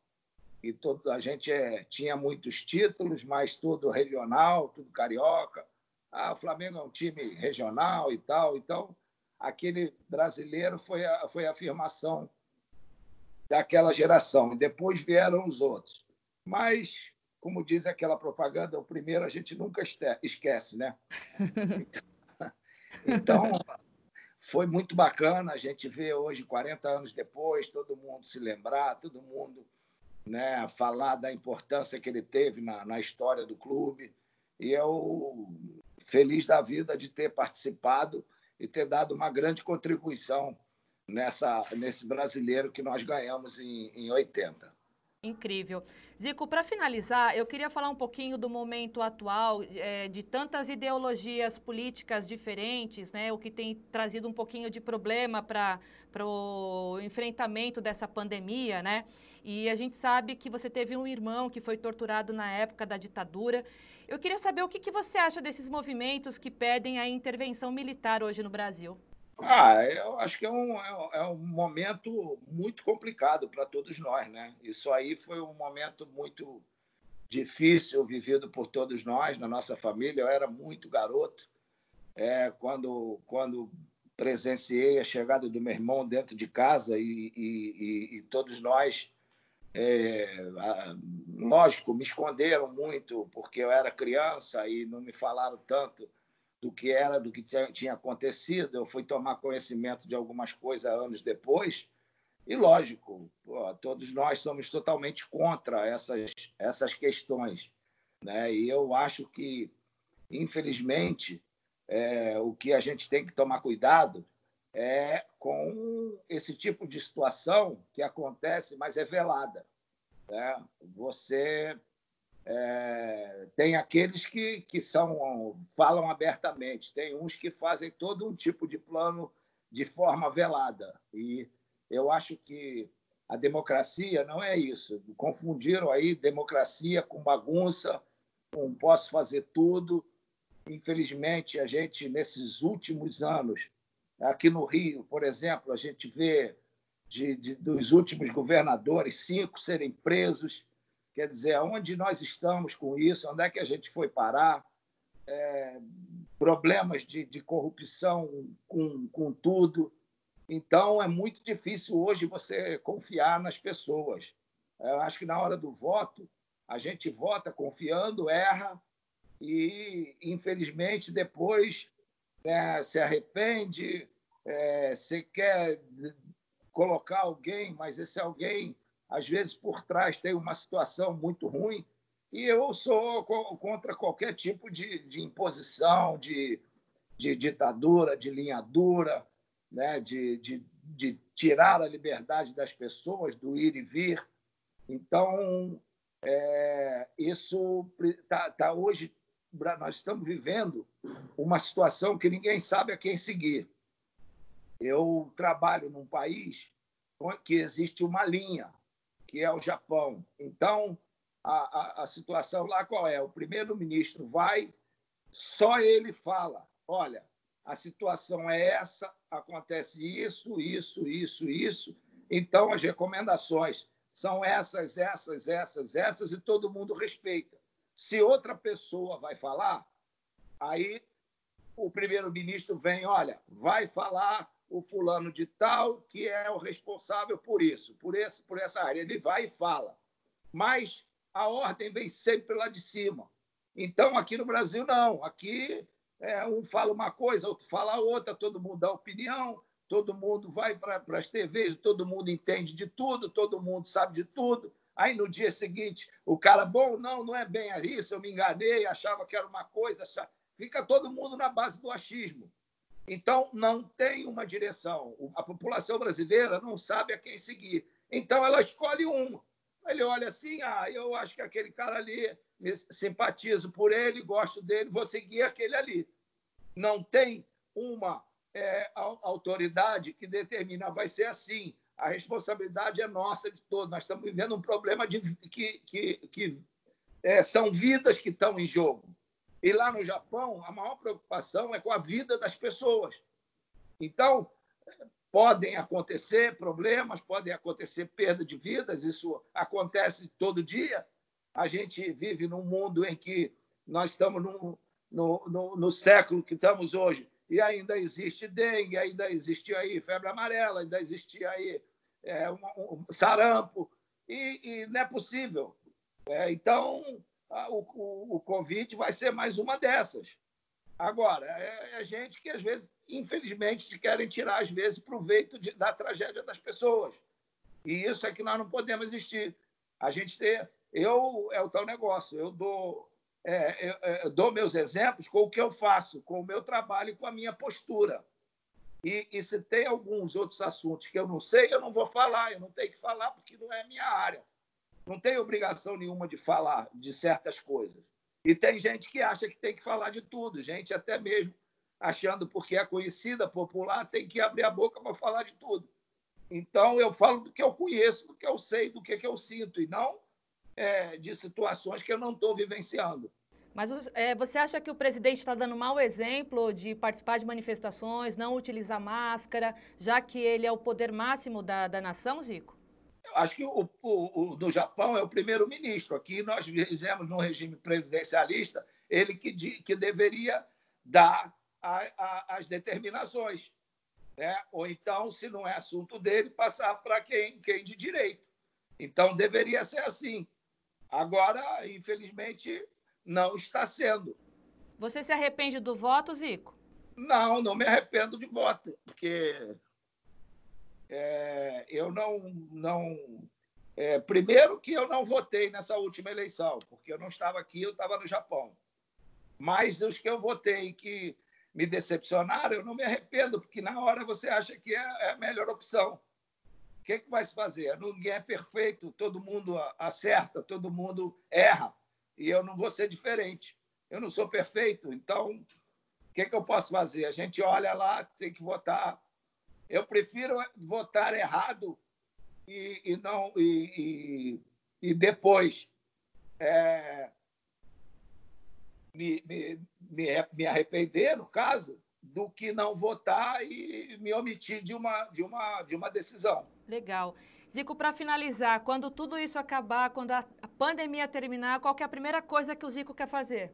E todo, a gente é, tinha muitos títulos, mas tudo regional, tudo carioca. Ah, o Flamengo é um time regional e tal. Então, aquele brasileiro foi a, foi a afirmação daquela geração. E depois vieram os outros. Mas, como diz aquela propaganda, o primeiro a gente nunca esquece, né? Então, foi muito bacana a gente ver hoje, 40 anos depois, todo mundo se lembrar, todo mundo né, falar da importância que ele teve na, na história do clube. E eu feliz da vida de ter participado e ter dado uma grande contribuição nessa, nesse brasileiro que nós ganhamos em, em 80. Incrível. Zico, para finalizar, eu queria falar um pouquinho do momento atual, é, de tantas ideologias políticas diferentes, né, o que tem trazido um pouquinho de problema para o enfrentamento dessa pandemia, né? E a gente sabe que você teve um irmão que foi torturado na época da ditadura. Eu queria saber o que, que você acha desses movimentos que pedem a intervenção militar hoje no Brasil. Ah, eu acho que é um, é, é um momento muito complicado para todos nós, né? Isso aí foi um momento muito difícil vivido por todos nós, na nossa família. Eu era muito garoto é, quando, quando presenciei a chegada do meu irmão dentro de casa e, e, e todos nós, é, lógico, me esconderam muito porque eu era criança e não me falaram tanto do que era, do que tinha acontecido. Eu fui tomar conhecimento de algumas coisas anos depois. E, lógico, pô, todos nós somos totalmente contra essas, essas questões. Né? E eu acho que, infelizmente, é, o que a gente tem que tomar cuidado é com esse tipo de situação que acontece, mas é velada. Né? Você é, tem aqueles que, que são falam abertamente, tem uns que fazem todo um tipo de plano de forma velada. E eu acho que a democracia não é isso. Confundiram aí democracia com bagunça, com posso fazer tudo. Infelizmente, a gente, nesses últimos anos, aqui no Rio, por exemplo, a gente vê de, de dos últimos governadores, cinco serem presos Quer dizer, aonde nós estamos com isso, onde é que a gente foi parar, é, problemas de, de corrupção com, com tudo. Então, é muito difícil hoje você confiar nas pessoas. Eu acho que na hora do voto, a gente vota confiando, erra e, infelizmente, depois né, se arrepende, é, você quer colocar alguém, mas esse alguém às vezes por trás tem uma situação muito ruim, e eu sou contra qualquer tipo de, de imposição, de, de ditadura, de linha dura, né? de, de, de tirar a liberdade das pessoas, do ir e vir. Então, é, isso está tá hoje, nós estamos vivendo uma situação que ninguém sabe a quem seguir. Eu trabalho num país que existe uma linha, que é o Japão. Então, a, a, a situação lá qual é? O primeiro-ministro vai, só ele fala: olha, a situação é essa, acontece isso, isso, isso, isso. Então, as recomendações são essas, essas, essas, essas, e todo mundo respeita. Se outra pessoa vai falar, aí o primeiro-ministro vem, olha, vai falar o fulano de tal que é o responsável por isso, por, esse, por essa área. Ele vai e fala. Mas a ordem vem sempre lá de cima. Então, aqui no Brasil, não. Aqui, é, um fala uma coisa, outro fala outra, todo mundo dá opinião, todo mundo vai para as TVs, todo mundo entende de tudo, todo mundo sabe de tudo. Aí, no dia seguinte, o cara, bom, não, não é bem isso, eu me enganei, achava que era uma coisa. Achava... Fica todo mundo na base do achismo. Então, não tem uma direção. A população brasileira não sabe a quem seguir. Então, ela escolhe um. Ele olha assim: ah, eu acho que aquele cara ali, simpatizo por ele, gosto dele, vou seguir aquele ali. Não tem uma é, autoridade que determina, vai ser assim. A responsabilidade é nossa de todos. Nós estamos vivendo um problema de que, que, que é, são vidas que estão em jogo. E lá no Japão, a maior preocupação é com a vida das pessoas. Então, podem acontecer problemas, podem acontecer perda de vidas, isso acontece todo dia. A gente vive num mundo em que nós estamos no, no, no, século que estamos hoje, e ainda existe dengue, ainda existe aí febre amarela, ainda existe aí é, um, um sarampo, e, e, não é possível. É, então, a, o, o, convite vai ser mais uma dessas. Agora, é, é gente que, às vezes, infelizmente, querem tirar, às vezes, proveito de, da tragédia das pessoas. E isso é que nós não podemos existir. A gente ter. Eu, é o tal negócio, eu dou é, eu, eu dou meus exemplos com o que eu faço, com o meu trabalho e com a minha postura. E, e, se tem alguns outros assuntos que eu não sei, eu não vou falar, eu não tenho que falar porque não é minha área. Não tenho obrigação nenhuma de falar de certas coisas. E tem gente que acha que tem que falar de tudo, gente até mesmo achando porque é conhecida, popular, tem que abrir a boca para falar de tudo. Então, eu falo do que eu conheço, do que eu sei, do que, que eu sinto, e não é, de situações que eu não estou vivenciando. Mas é, você acha que o presidente está dando mau exemplo de participar de manifestações, não utilizar máscara, já que ele é o poder máximo da, da nação, Zico? Acho que o, o, o do Japão é o primeiro-ministro. Aqui nós fizemos no regime presidencialista ele que, que deveria dar a, a, as determinações. Né? Ou então, se não é assunto dele, passar para quem, quem de direito. Então, deveria ser assim. Agora, infelizmente, não está sendo. Você se arrepende do voto, Zico? Não, não me arrependo de voto, porque é, eu não. não é, primeiro, que eu não votei nessa última eleição, porque eu não estava aqui, eu estava no Japão. Mas os que eu votei que me decepcionaram, eu não me arrependo, porque na hora você acha que é, é a melhor opção que, que vai se fazer? Ninguém é perfeito, todo mundo acerta, todo mundo erra. E eu não vou ser diferente. Eu não sou perfeito, então o que, que eu posso fazer? A gente olha lá, tem que votar. Eu prefiro votar errado e, e não e, e, e depois é, me, me, me, arrepender, no caso, do que não votar e me omitir de uma, de uma, de uma decisão. Legal. Zico, para finalizar, quando tudo isso acabar, quando a pandemia terminar, qual é a primeira coisa que o Zico quer fazer?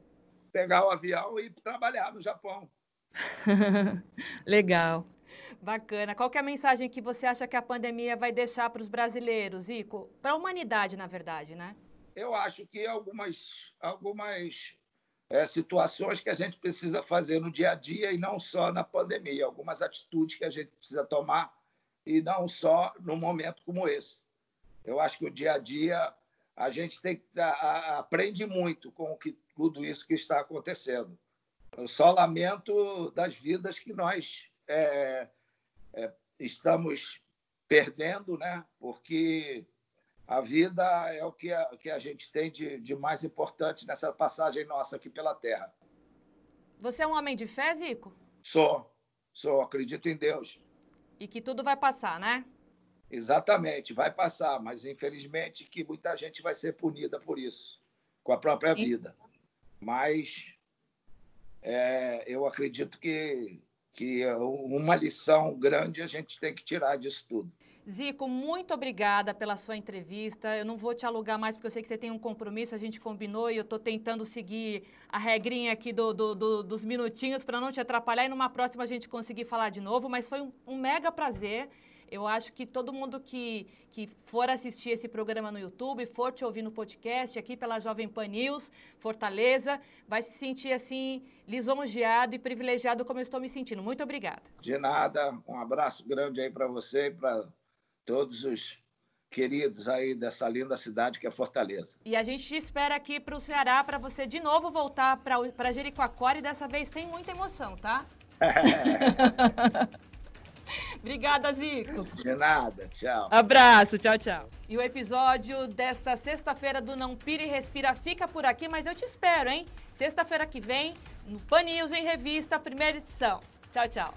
Pegar o avião e trabalhar no Japão. Legal. Bacana. Qual é a mensagem que você acha que a pandemia vai deixar para os brasileiros, Zico? Para a humanidade, na verdade, né? Eu acho que algumas, algumas é, situações que a gente precisa fazer no dia a dia e não só na pandemia, algumas atitudes que a gente precisa tomar e não só num momento como esse. Eu acho que o dia a dia a gente tem a, a, aprende muito com que, tudo isso que está acontecendo. Eu só lamento das vidas que nós é, é, estamos perdendo, né? porque a vida é o que a, que a gente tem de, de mais importante nessa passagem nossa aqui pela Terra. Você é um homem de fé, Zico? Sou, sou, acredito em Deus. E que tudo vai passar, né? Exatamente, vai passar, mas infelizmente que muita gente vai ser punida por isso, com a própria vida. Mas é, eu acredito que, que uma lição grande a gente tem que tirar disso tudo. Zico, muito obrigada pela sua entrevista. Eu não vou te alugar mais porque eu sei que você tem um compromisso, a gente combinou e eu estou tentando seguir a regrinha aqui do, do, do, dos minutinhos para não te atrapalhar e numa próxima a gente conseguir falar de novo, mas foi um, um mega prazer. Eu acho que todo mundo que, que for assistir esse programa no YouTube, for te ouvir no podcast aqui pela Jovem Pan News, Fortaleza, vai se sentir assim lisonjeado e privilegiado como eu estou me sentindo. Muito obrigada. De nada, um abraço grande aí para você e para todos os queridos aí dessa linda cidade que é Fortaleza. E a gente te espera aqui para o Ceará para você de novo voltar para Jericoacoara e dessa vez sem muita emoção, tá? Obrigada, Zico. De nada, tchau. Abraço, tchau, tchau. E o episódio desta sexta-feira do Não Pira e Respira fica por aqui, mas eu te espero, hein? Sexta-feira que vem, no Pan News em Revista, primeira edição. Tchau, tchau.